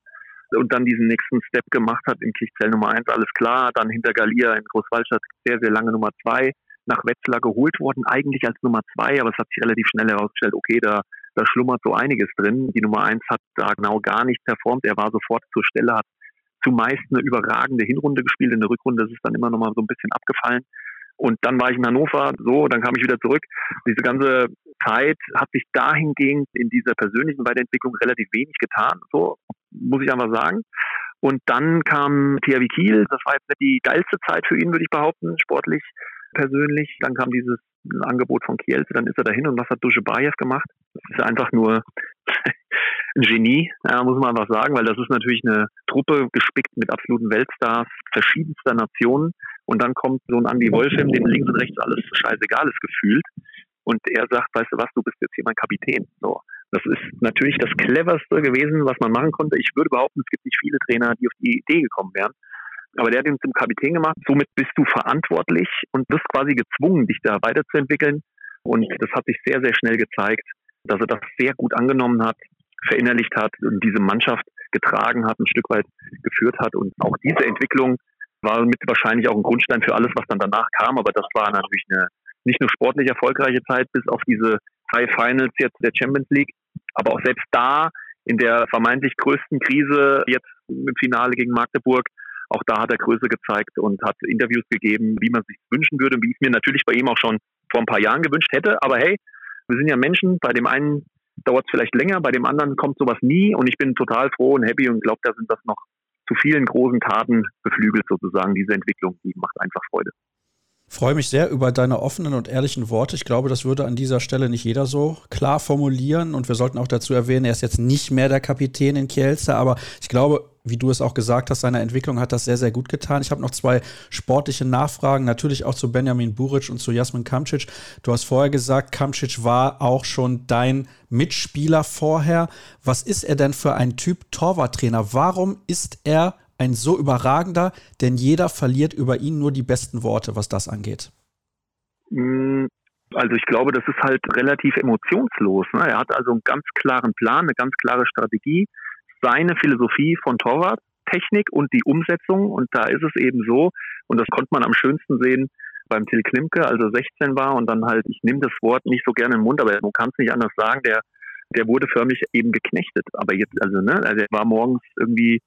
und dann diesen nächsten Step gemacht hat in Kichzell Nummer 1, alles klar, dann hinter Galia in Großwaldstadt sehr, sehr lange Nummer 2 nach Wetzlar geholt worden, eigentlich als Nummer zwei, aber es hat sich relativ schnell herausgestellt, okay, da, da schlummert so einiges drin. Die Nummer eins hat da genau gar nicht performt. Er war sofort zur Stelle, hat zumeist eine überragende Hinrunde gespielt. In der Rückrunde ist es dann immer noch mal so ein bisschen abgefallen. Und dann war ich in Hannover, so, dann kam ich wieder zurück. Diese ganze Zeit hat sich dahingehend in dieser persönlichen Weiterentwicklung relativ wenig getan, so muss ich einfach sagen. Und dann kam THW Kiel, das war jetzt nicht die geilste Zeit für ihn, würde ich behaupten, sportlich persönlich. Dann kam dieses Angebot von Kielce, dann ist er dahin und was hat Duschebaev gemacht? Das ist einfach nur ein Genie, muss man einfach sagen, weil das ist natürlich eine Truppe gespickt mit absoluten Weltstars verschiedenster Nationen und dann kommt so ein Andy Wolfim, dem links und rechts alles scheißegal ist gefühlt und er sagt, weißt du was, du bist jetzt hier mein Kapitän. So. Das ist natürlich das cleverste gewesen, was man machen konnte. Ich würde behaupten, es gibt nicht viele Trainer, die auf die Idee gekommen wären. Aber der hat ihn zum Kapitän gemacht. Somit bist du verantwortlich und wirst quasi gezwungen, dich da weiterzuentwickeln. Und das hat sich sehr, sehr schnell gezeigt, dass er das sehr gut angenommen hat, verinnerlicht hat und diese Mannschaft getragen hat, ein Stück weit geführt hat. Und auch diese Entwicklung war mit wahrscheinlich auch ein Grundstein für alles, was dann danach kam. Aber das war natürlich eine nicht nur sportlich erfolgreiche Zeit bis auf diese drei Finals jetzt der Champions League, aber auch selbst da in der vermeintlich größten Krise jetzt im Finale gegen Magdeburg auch da hat er Größe gezeigt und hat Interviews gegeben, wie man sich wünschen würde, wie ich mir natürlich bei ihm auch schon vor ein paar Jahren gewünscht hätte. Aber hey, wir sind ja Menschen. Bei dem einen dauert es vielleicht länger, bei dem anderen kommt sowas nie. Und ich bin total froh und happy und glaube, da sind das noch zu vielen großen Taten beflügelt sozusagen. Diese Entwicklung, die macht einfach Freude freue mich sehr über deine offenen und ehrlichen Worte. Ich glaube, das würde an dieser Stelle nicht jeder so klar formulieren. Und wir sollten auch dazu erwähnen, er ist jetzt nicht mehr der Kapitän in Kielce, aber ich glaube, wie du es auch gesagt hast, seine Entwicklung hat das sehr, sehr gut getan. Ich habe noch zwei sportliche Nachfragen, natürlich auch zu Benjamin Buric und zu Jasmin Kamcic. Du hast vorher gesagt, Kamcic war auch schon dein Mitspieler vorher. Was ist er denn für ein Typ Torwarttrainer? Warum ist er ein so überragender, denn jeder verliert über ihn nur die besten Worte, was das angeht. Mm, also ich glaube, das ist halt relativ emotionslos. Ne? Er hat also einen ganz klaren Plan, eine ganz klare Strategie, seine Philosophie von Torwarttechnik und die Umsetzung. Und da ist es eben so, und das konnte man am schönsten sehen beim Till Klimke, also 16 war und dann halt, ich nehme das Wort nicht so gerne im Mund, aber man kann es nicht anders sagen, der, der wurde förmlich eben geknechtet. Aber jetzt, also, ne, also er war morgens irgendwie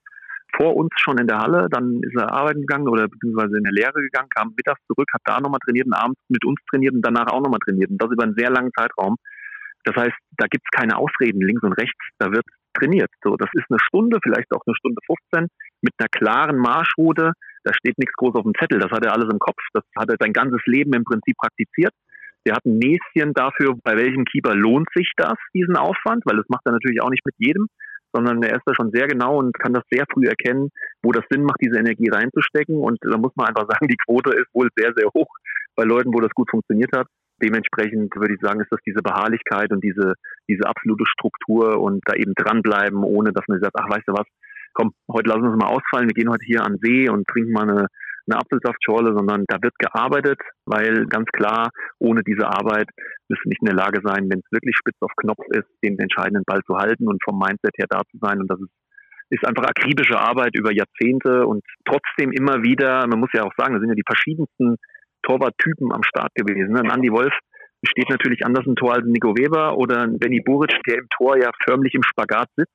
vor uns schon in der Halle, dann ist er arbeiten gegangen oder beziehungsweise in der Lehre gegangen, kam mittags zurück, hat da nochmal trainiert und abends mit uns trainiert und danach auch nochmal trainiert. Und das über einen sehr langen Zeitraum. Das heißt, da gibt es keine Ausreden links und rechts, da wird trainiert. So, das ist eine Stunde, vielleicht auch eine Stunde 15 mit einer klaren Marschroute. Da steht nichts groß auf dem Zettel. Das hat er alles im Kopf. Das hat er sein ganzes Leben im Prinzip praktiziert. Der hat ein Näschen dafür, bei welchem Keeper lohnt sich das, diesen Aufwand, weil das macht er natürlich auch nicht mit jedem sondern er ist da schon sehr genau und kann das sehr früh erkennen, wo das Sinn macht, diese Energie reinzustecken. Und da muss man einfach sagen, die Quote ist wohl sehr, sehr hoch bei Leuten, wo das gut funktioniert hat. Dementsprechend würde ich sagen, ist das diese Beharrlichkeit und diese, diese absolute Struktur und da eben dranbleiben, ohne dass man sagt, ach, weißt du was, komm, heute lassen wir es mal ausfallen, wir gehen heute hier an See und trinken mal eine, eine Apfelsaftschorle, sondern da wird gearbeitet, weil ganz klar, ohne diese Arbeit wirst du nicht in der Lage sein, wenn es wirklich spitz auf Knopf ist, den entscheidenden Ball zu halten und vom Mindset her da zu sein. Und das ist, ist einfach akribische Arbeit über Jahrzehnte und trotzdem immer wieder, man muss ja auch sagen, da sind ja die verschiedensten Torwarttypen am Start gewesen. Ein Andy Wolf steht natürlich anders im Tor als Nico Weber oder ein Benny Buric, der im Tor ja förmlich im Spagat sitzt.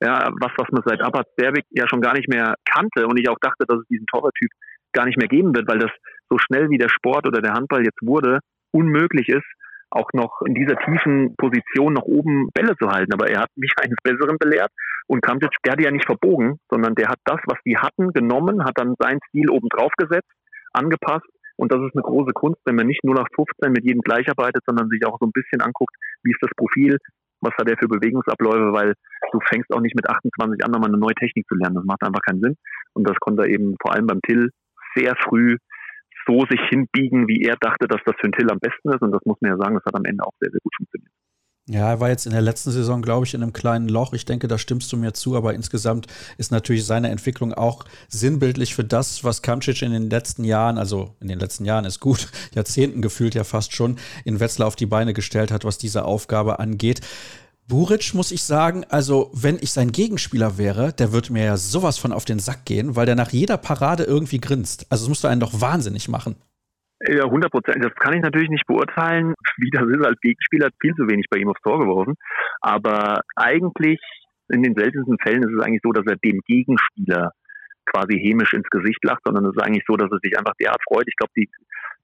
Ja, was, was man seit Abbas Berwick ja schon gar nicht mehr kannte und ich auch dachte, dass es diesen Torwarttyp gar nicht mehr geben wird, weil das so schnell wie der Sport oder der Handball jetzt wurde, unmöglich ist, auch noch in dieser tiefen Position noch oben Bälle zu halten. Aber er hat mich eines Besseren belehrt und Kamtic, der hat ja nicht verbogen, sondern der hat das, was die hatten, genommen, hat dann seinen Stil oben drauf gesetzt, angepasst und das ist eine große Kunst, wenn man nicht nur nach 15 mit jedem gleich arbeitet, sondern sich auch so ein bisschen anguckt, wie ist das Profil, was hat er für Bewegungsabläufe, weil du fängst auch nicht mit 28 an, nochmal eine neue Technik zu lernen. Das macht einfach keinen Sinn. Und das konnte er eben vor allem beim Till sehr früh so sich hinbiegen, wie er dachte, dass das für den Till am besten ist. Und das muss man ja sagen, das hat am Ende auch sehr, sehr gut funktioniert. Ja, er war jetzt in der letzten Saison, glaube ich, in einem kleinen Loch. Ich denke, da stimmst du mir zu, aber insgesamt ist natürlich seine Entwicklung auch sinnbildlich für das, was Kamcic in den letzten Jahren, also in den letzten Jahren ist gut, Jahrzehnten gefühlt ja fast schon, in Wetzlar auf die Beine gestellt hat, was diese Aufgabe angeht. Buric muss ich sagen, also wenn ich sein Gegenspieler wäre, der würde mir ja sowas von auf den Sack gehen, weil der nach jeder Parade irgendwie grinst. Also es musste einen doch wahnsinnig machen. Ja, 100 Prozent. Das kann ich natürlich nicht beurteilen, wie das ist. Als Gegenspieler hat viel zu wenig bei ihm aufs Tor geworfen. Aber eigentlich, in den seltensten Fällen ist es eigentlich so, dass er dem Gegenspieler quasi hämisch ins Gesicht lacht, sondern es ist eigentlich so, dass er sich einfach derart freut. Ich glaube, die,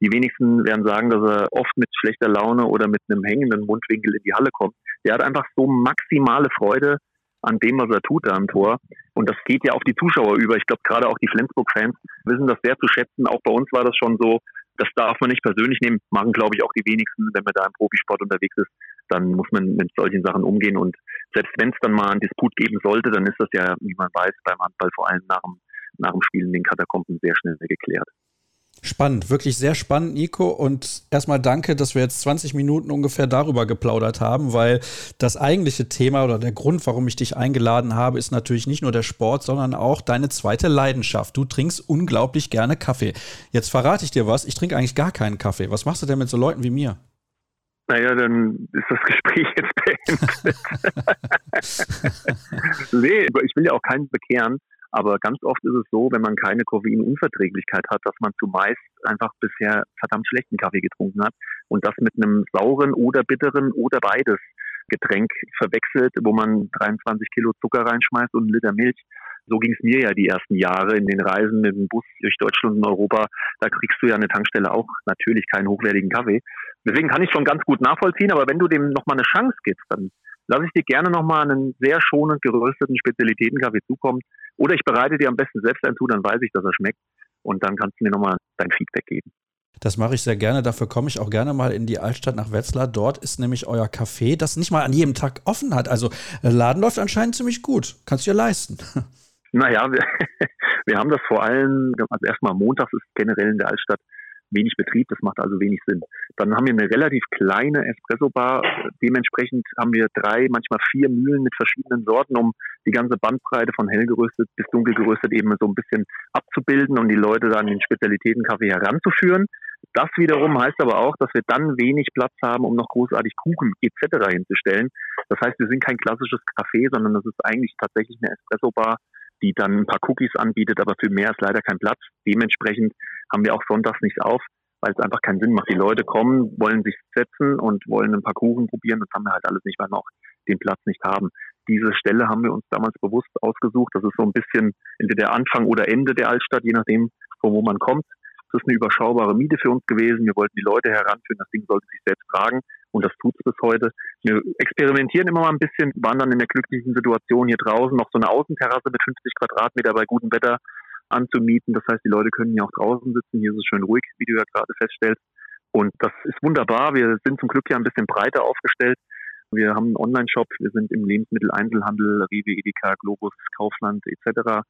die wenigsten werden sagen, dass er oft mit schlechter Laune oder mit einem hängenden Mundwinkel in die Halle kommt. Der hat einfach so maximale Freude an dem, was er tut da am Tor. Und das geht ja auf die Zuschauer über. Ich glaube, gerade auch die Flensburg-Fans wissen das sehr zu schätzen. Auch bei uns war das schon so, das darf man nicht persönlich nehmen, machen glaube ich auch die wenigsten, wenn man da im Profisport unterwegs ist, dann muss man mit solchen Sachen umgehen. Und selbst wenn es dann mal einen Disput geben sollte, dann ist das ja, wie man weiß, beim Handball vor allem nach dem, nach dem Spiel in den Katakomben sehr schnell geklärt. Spannend, wirklich sehr spannend, Nico. Und erstmal danke, dass wir jetzt 20 Minuten ungefähr darüber geplaudert haben, weil das eigentliche Thema oder der Grund, warum ich dich eingeladen habe, ist natürlich nicht nur der Sport, sondern auch deine zweite Leidenschaft. Du trinkst unglaublich gerne Kaffee. Jetzt verrate ich dir was, ich trinke eigentlich gar keinen Kaffee. Was machst du denn mit so Leuten wie mir? Naja, dann ist das Gespräch jetzt beendet. nee, ich will ja auch keinen bekehren. Aber ganz oft ist es so, wenn man keine Koffeinunverträglichkeit hat, dass man zumeist einfach bisher verdammt schlechten Kaffee getrunken hat und das mit einem sauren oder bitteren oder beides Getränk verwechselt, wo man 23 Kilo Zucker reinschmeißt und einen Liter Milch. So ging es mir ja die ersten Jahre in den Reisen mit dem Bus durch Deutschland und Europa. Da kriegst du ja der Tankstelle auch natürlich keinen hochwertigen Kaffee. Deswegen kann ich schon ganz gut nachvollziehen, aber wenn du dem nochmal eine Chance gibst, dann lasse ich dir gerne nochmal einen sehr schonend gerösteten Spezialitätenkaffee zukommen. Oder ich bereite dir am besten selbst einen zu, dann weiß ich, dass er schmeckt. Und dann kannst du mir nochmal dein Feedback geben. Das mache ich sehr gerne. Dafür komme ich auch gerne mal in die Altstadt nach Wetzlar. Dort ist nämlich euer Café, das nicht mal an jedem Tag offen hat. Also der Laden läuft anscheinend ziemlich gut. Kannst du dir leisten. Naja, wir, wir haben das vor allem, also erstmal montags ist generell in der Altstadt wenig Betrieb, das macht also wenig Sinn. Dann haben wir eine relativ kleine Espresso-Bar. Dementsprechend haben wir drei, manchmal vier Mühlen mit verschiedenen Sorten, um die ganze Bandbreite von hell geröstet bis dunkel geröstet eben so ein bisschen abzubilden und die Leute dann den Spezialitätenkaffee heranzuführen. Das wiederum heißt aber auch, dass wir dann wenig Platz haben, um noch großartig Kuchen etc. hinzustellen. Das heißt, wir sind kein klassisches Café, sondern das ist eigentlich tatsächlich eine Espresso-Bar, die dann ein paar Cookies anbietet, aber für mehr ist leider kein Platz. Dementsprechend haben wir auch sonntags nicht auf, weil es einfach keinen Sinn macht. Die Leute kommen, wollen sich setzen und wollen ein paar Kuchen probieren. Das haben wir halt alles nicht, weil wir auch den Platz nicht haben. Diese Stelle haben wir uns damals bewusst ausgesucht. Das ist so ein bisschen entweder Anfang oder Ende der Altstadt, je nachdem, von wo man kommt. Das ist eine überschaubare Miete für uns gewesen. Wir wollten die Leute heranführen. Das Ding sollte sich selbst tragen. Und das tut es bis heute. Wir experimentieren immer mal ein bisschen, waren dann in der glücklichen Situation hier draußen noch so eine Außenterrasse mit 50 Quadratmeter bei gutem Wetter anzumieten. Das heißt, die Leute können ja auch draußen sitzen. Hier ist es schön ruhig, wie du ja gerade feststellst. Und das ist wunderbar. Wir sind zum Glück ja ein bisschen breiter aufgestellt. Wir haben einen Online-Shop. Wir sind im Lebensmitteleinzelhandel, Rewe, Edeka, Globus, Kaufland etc.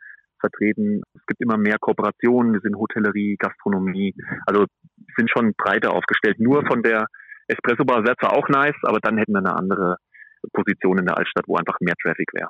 vertreten. Es gibt immer mehr Kooperationen. Wir sind Hotellerie, Gastronomie. Also sind schon breiter aufgestellt. Nur von der Espresso Bar wäre zwar auch nice, aber dann hätten wir eine andere Position in der Altstadt, wo einfach mehr Traffic wäre.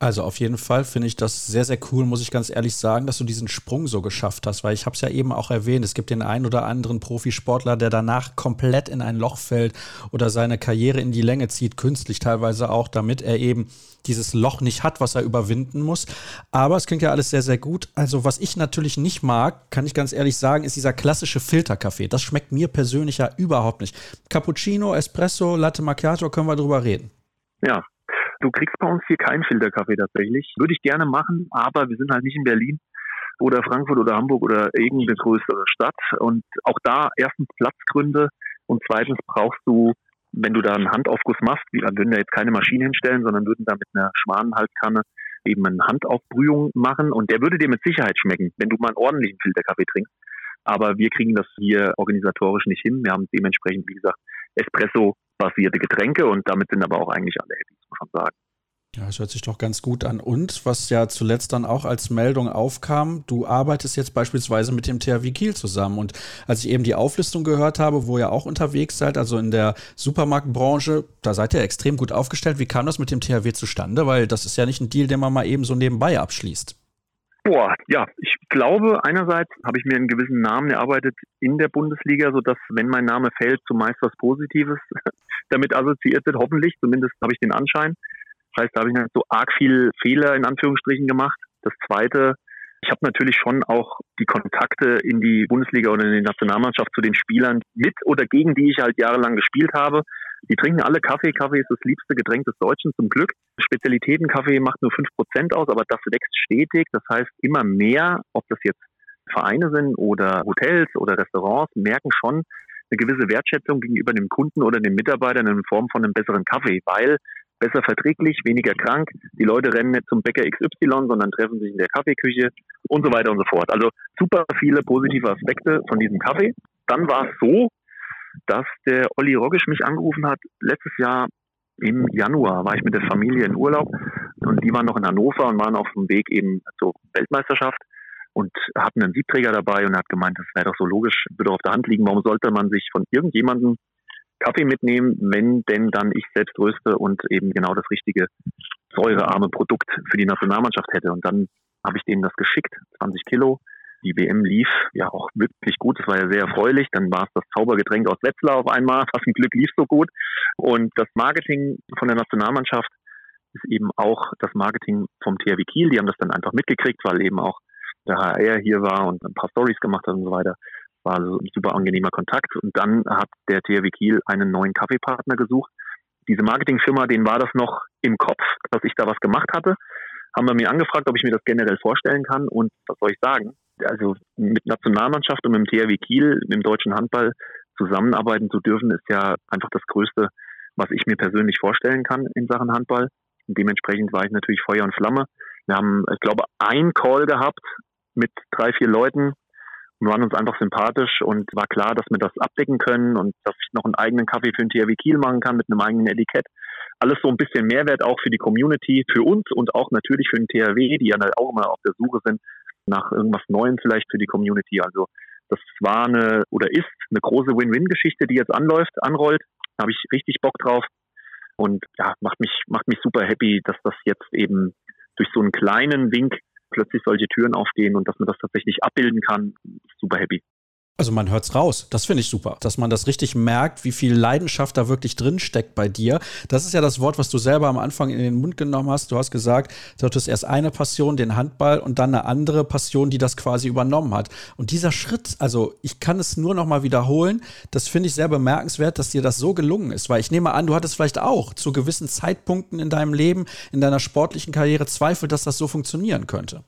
Also auf jeden Fall finde ich das sehr, sehr cool, muss ich ganz ehrlich sagen, dass du diesen Sprung so geschafft hast, weil ich habe es ja eben auch erwähnt, es gibt den einen oder anderen Profisportler, der danach komplett in ein Loch fällt oder seine Karriere in die Länge zieht, künstlich teilweise auch, damit er eben dieses Loch nicht hat, was er überwinden muss. Aber es klingt ja alles sehr, sehr gut. Also was ich natürlich nicht mag, kann ich ganz ehrlich sagen, ist dieser klassische Filterkaffee. Das schmeckt mir persönlich ja überhaupt nicht. Cappuccino, Espresso, Latte Macchiato, können wir drüber reden. Ja, Du kriegst bei uns hier keinen Filterkaffee tatsächlich. Würde ich gerne machen, aber wir sind halt nicht in Berlin oder Frankfurt oder Hamburg oder irgendeine größere Stadt. Und auch da erstens Platzgründe und zweitens brauchst du, wenn du da einen Handaufguss machst, wir würden da jetzt keine Maschine hinstellen, sondern würden da mit einer Schwanenhalskanne eben eine Handaufbrühung machen und der würde dir mit Sicherheit schmecken, wenn du mal einen ordentlichen Filterkaffee trinkst. Aber wir kriegen das hier organisatorisch nicht hin. Wir haben dementsprechend, wie gesagt, Espresso-basierte Getränke und damit sind aber auch eigentlich alle happy, man sagen. Ja, das hört sich doch ganz gut an. Und was ja zuletzt dann auch als Meldung aufkam, du arbeitest jetzt beispielsweise mit dem THW Kiel zusammen. Und als ich eben die Auflistung gehört habe, wo ihr auch unterwegs seid, also in der Supermarktbranche, da seid ihr extrem gut aufgestellt. Wie kam das mit dem THW zustande? Weil das ist ja nicht ein Deal, den man mal eben so nebenbei abschließt. Boah, ja, ich glaube, einerseits habe ich mir einen gewissen Namen erarbeitet in der Bundesliga, sodass, wenn mein Name fällt, zumeist was Positives damit assoziiert wird, hoffentlich, zumindest habe ich den Anschein. Das heißt, da habe ich nicht so arg viel Fehler in Anführungsstrichen gemacht. Das Zweite, ich habe natürlich schon auch die Kontakte in die Bundesliga oder in die Nationalmannschaft zu den Spielern mit oder gegen die ich halt jahrelang gespielt habe. Die trinken alle Kaffee. Kaffee ist das liebste Getränk des Deutschen zum Glück. Spezialitätenkaffee macht nur 5% aus, aber das wächst stetig. Das heißt, immer mehr, ob das jetzt Vereine sind oder Hotels oder Restaurants, merken schon eine gewisse Wertschätzung gegenüber dem Kunden oder den Mitarbeitern in Form von einem besseren Kaffee, weil besser verträglich, weniger krank. Die Leute rennen nicht zum Bäcker XY, sondern treffen sich in der Kaffeeküche und so weiter und so fort. Also super viele positive Aspekte von diesem Kaffee. Dann war es so, dass der Olli Roggisch mich angerufen hat. Letztes Jahr im Januar war ich mit der Familie in Urlaub und die waren noch in Hannover und waren auf dem Weg eben zur Weltmeisterschaft und hatten einen Siebträger dabei und hat gemeint, das wäre doch so logisch, würde auf der Hand liegen. Warum sollte man sich von irgendjemandem Kaffee mitnehmen, wenn denn dann ich selbst röste und eben genau das richtige säurearme Produkt für die Nationalmannschaft hätte. Und dann habe ich denen das geschickt, 20 Kilo. Die WM lief ja auch wirklich gut. Das war ja sehr erfreulich. Dann war es das Zaubergetränk aus Wetzlar auf einmal. Was ein Glück lief so gut. Und das Marketing von der Nationalmannschaft ist eben auch das Marketing vom THW Kiel. Die haben das dann einfach mitgekriegt, weil eben auch der HR hier war und ein paar Stories gemacht hat und so weiter war also ein super angenehmer Kontakt. Und dann hat der THW Kiel einen neuen Kaffeepartner gesucht. Diese Marketingfirma, denen war das noch im Kopf, dass ich da was gemacht hatte. Haben wir mir angefragt, ob ich mir das generell vorstellen kann. Und was soll ich sagen? Also mit Nationalmannschaft und mit dem THW Kiel, mit dem deutschen Handball zusammenarbeiten zu dürfen, ist ja einfach das Größte, was ich mir persönlich vorstellen kann in Sachen Handball. Und dementsprechend war ich natürlich Feuer und Flamme. Wir haben, ich glaube, ein Call gehabt mit drei, vier Leuten, wir waren uns einfach sympathisch und war klar, dass wir das abdecken können und dass ich noch einen eigenen Kaffee für den THW Kiel machen kann mit einem eigenen Etikett. Alles so ein bisschen Mehrwert auch für die Community, für uns und auch natürlich für den THW, die ja auch immer auf der Suche sind nach irgendwas Neuem vielleicht für die Community. Also das war eine oder ist eine große Win-Win-Geschichte, die jetzt anläuft, anrollt. Da habe ich richtig Bock drauf und ja, macht mich, macht mich super happy, dass das jetzt eben durch so einen kleinen Wink plötzlich solche Türen aufgehen und dass man das tatsächlich abbilden kann, super happy. Also man hört's raus. Das finde ich super, dass man das richtig merkt, wie viel Leidenschaft da wirklich drin steckt bei dir. Das ist ja das Wort, was du selber am Anfang in den Mund genommen hast. Du hast gesagt, du hattest erst eine Passion, den Handball, und dann eine andere Passion, die das quasi übernommen hat. Und dieser Schritt, also ich kann es nur noch mal wiederholen. Das finde ich sehr bemerkenswert, dass dir das so gelungen ist, weil ich nehme an, du hattest vielleicht auch zu gewissen Zeitpunkten in deinem Leben, in deiner sportlichen Karriere Zweifel, dass das so funktionieren könnte.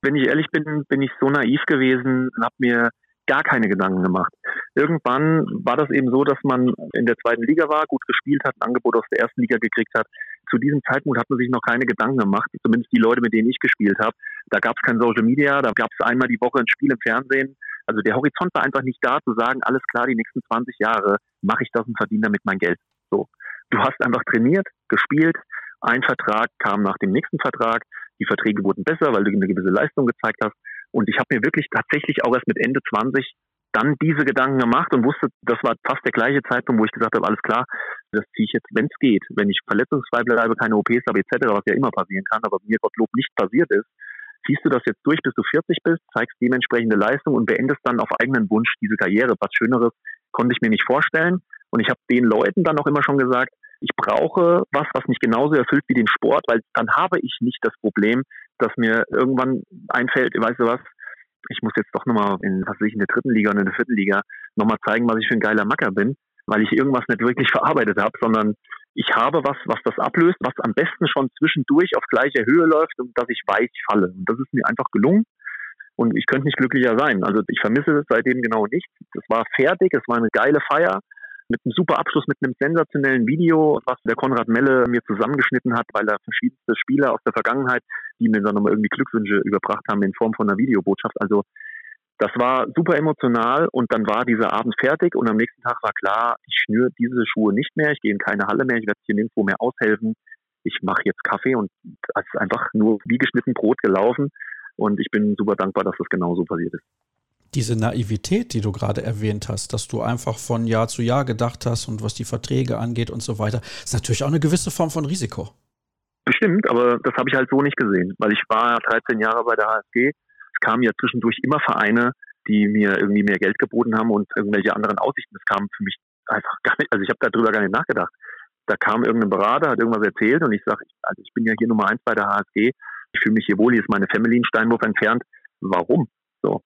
Wenn ich ehrlich bin, bin ich so naiv gewesen und habe mir gar keine Gedanken gemacht. Irgendwann war das eben so, dass man in der zweiten Liga war, gut gespielt hat, ein Angebot aus der ersten Liga gekriegt hat. Zu diesem Zeitpunkt hat man sich noch keine Gedanken gemacht, zumindest die Leute, mit denen ich gespielt habe. Da gab es kein Social Media, da gab es einmal die Woche ein Spiel im Fernsehen. Also der Horizont war einfach nicht da, zu sagen, alles klar, die nächsten 20 Jahre mache ich das und verdiene damit mein Geld. So. Du hast einfach trainiert, gespielt, ein Vertrag kam nach dem nächsten Vertrag, die Verträge wurden besser, weil du eine gewisse Leistung gezeigt hast und ich habe mir wirklich tatsächlich auch erst mit Ende 20 dann diese Gedanken gemacht und wusste, das war fast der gleiche Zeitpunkt, wo ich gesagt habe, alles klar, das ziehe ich jetzt, wenn es geht. Wenn ich verletzungsfrei bleibe, keine OPs habe etc., was ja immer passieren kann, aber mir Gottlob nicht passiert ist, ziehst du das jetzt durch, bis du 40 bist, zeigst dementsprechende Leistung und beendest dann auf eigenen Wunsch diese Karriere. Was Schöneres konnte ich mir nicht vorstellen. Und ich habe den Leuten dann auch immer schon gesagt, ich brauche was, was mich genauso erfüllt wie den Sport, weil dann habe ich nicht das Problem, dass mir irgendwann einfällt, weißt du was, ich muss jetzt doch nochmal in, was weiß ich, in der dritten Liga und in der vierten Liga nochmal zeigen, was ich für ein geiler Macker bin, weil ich irgendwas nicht wirklich verarbeitet habe, sondern ich habe was, was das ablöst, was am besten schon zwischendurch auf gleicher Höhe läuft und dass ich weiß, ich falle. Und das ist mir einfach gelungen. Und ich könnte nicht glücklicher sein. Also ich vermisse es seitdem genau nicht. Es war fertig, es war eine geile Feier mit einem super Abschluss, mit einem sensationellen Video, was der Konrad Melle mir zusammengeschnitten hat, weil er verschiedenste Spieler aus der Vergangenheit, die mir dann nochmal irgendwie Glückwünsche überbracht haben in Form von einer Videobotschaft. Also das war super emotional und dann war dieser Abend fertig und am nächsten Tag war klar, ich schnüre diese Schuhe nicht mehr, ich gehe in keine Halle mehr, ich werde hier nirgendwo mehr aushelfen. Ich mache jetzt Kaffee und es ist einfach nur wie geschnitten Brot gelaufen und ich bin super dankbar, dass das genau so passiert ist diese Naivität, die du gerade erwähnt hast, dass du einfach von Jahr zu Jahr gedacht hast und was die Verträge angeht und so weiter, ist natürlich auch eine gewisse Form von Risiko. Bestimmt, aber das habe ich halt so nicht gesehen, weil ich war 13 Jahre bei der HSG. Es kamen ja zwischendurch immer Vereine, die mir irgendwie mehr Geld geboten haben und irgendwelche anderen Aussichten. Das kam für mich einfach gar nicht, also ich habe darüber gar nicht nachgedacht. Da kam irgendein Berater, hat irgendwas erzählt und ich sage, also ich bin ja hier Nummer eins bei der HSG, ich fühle mich hier wohl, hier ist meine Family in Steinwurf entfernt. Warum? So.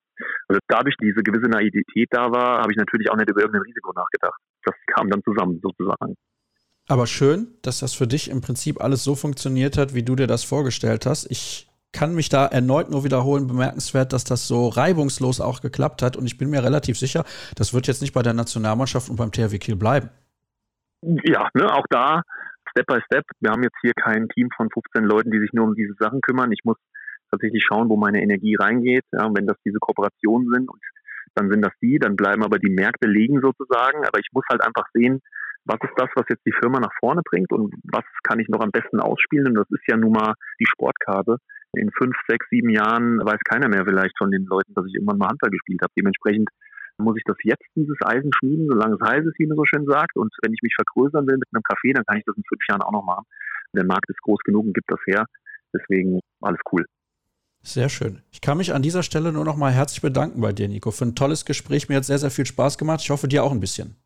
Also dadurch diese gewisse Naivität da war, habe ich natürlich auch nicht über irgendein Risiko nachgedacht. Das kam dann zusammen sozusagen. Aber schön, dass das für dich im Prinzip alles so funktioniert hat, wie du dir das vorgestellt hast. Ich kann mich da erneut nur wiederholen, bemerkenswert, dass das so reibungslos auch geklappt hat. Und ich bin mir relativ sicher, das wird jetzt nicht bei der Nationalmannschaft und beim THW Kiel bleiben. Ja, ne, auch da Step by Step. Wir haben jetzt hier kein Team von 15 Leuten, die sich nur um diese Sachen kümmern. Ich muss tatsächlich schauen, wo meine Energie reingeht. Ja, wenn das diese Kooperationen sind und dann sind das die, dann bleiben aber die Märkte liegen sozusagen. Aber ich muss halt einfach sehen, was ist das, was jetzt die Firma nach vorne bringt und was kann ich noch am besten ausspielen. Und das ist ja nun mal die Sportkarte. In fünf, sechs, sieben Jahren weiß keiner mehr vielleicht von den Leuten, dass ich irgendwann mal Handball gespielt habe. Dementsprechend muss ich das jetzt, dieses Eisen schmieden, solange es heiß ist, wie man so schön sagt. Und wenn ich mich vergrößern will mit einem Kaffee, dann kann ich das in fünf Jahren auch noch machen. Der Markt ist groß genug und gibt das her. Deswegen alles cool. Sehr schön. Ich kann mich an dieser Stelle nur noch mal herzlich bedanken bei dir, Nico, für ein tolles Gespräch. Mir hat sehr, sehr viel Spaß gemacht. Ich hoffe, dir auch ein bisschen.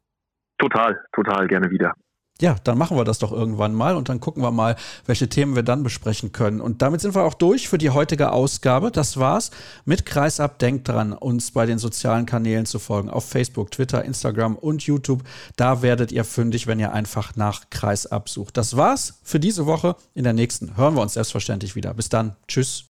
Total, total gerne wieder. Ja, dann machen wir das doch irgendwann mal und dann gucken wir mal, welche Themen wir dann besprechen können. Und damit sind wir auch durch für die heutige Ausgabe. Das war's mit Kreisab. Denkt dran, uns bei den sozialen Kanälen zu folgen. Auf Facebook, Twitter, Instagram und YouTube. Da werdet ihr fündig, wenn ihr einfach nach Kreisab sucht. Das war's für diese Woche. In der nächsten hören wir uns selbstverständlich wieder. Bis dann. Tschüss.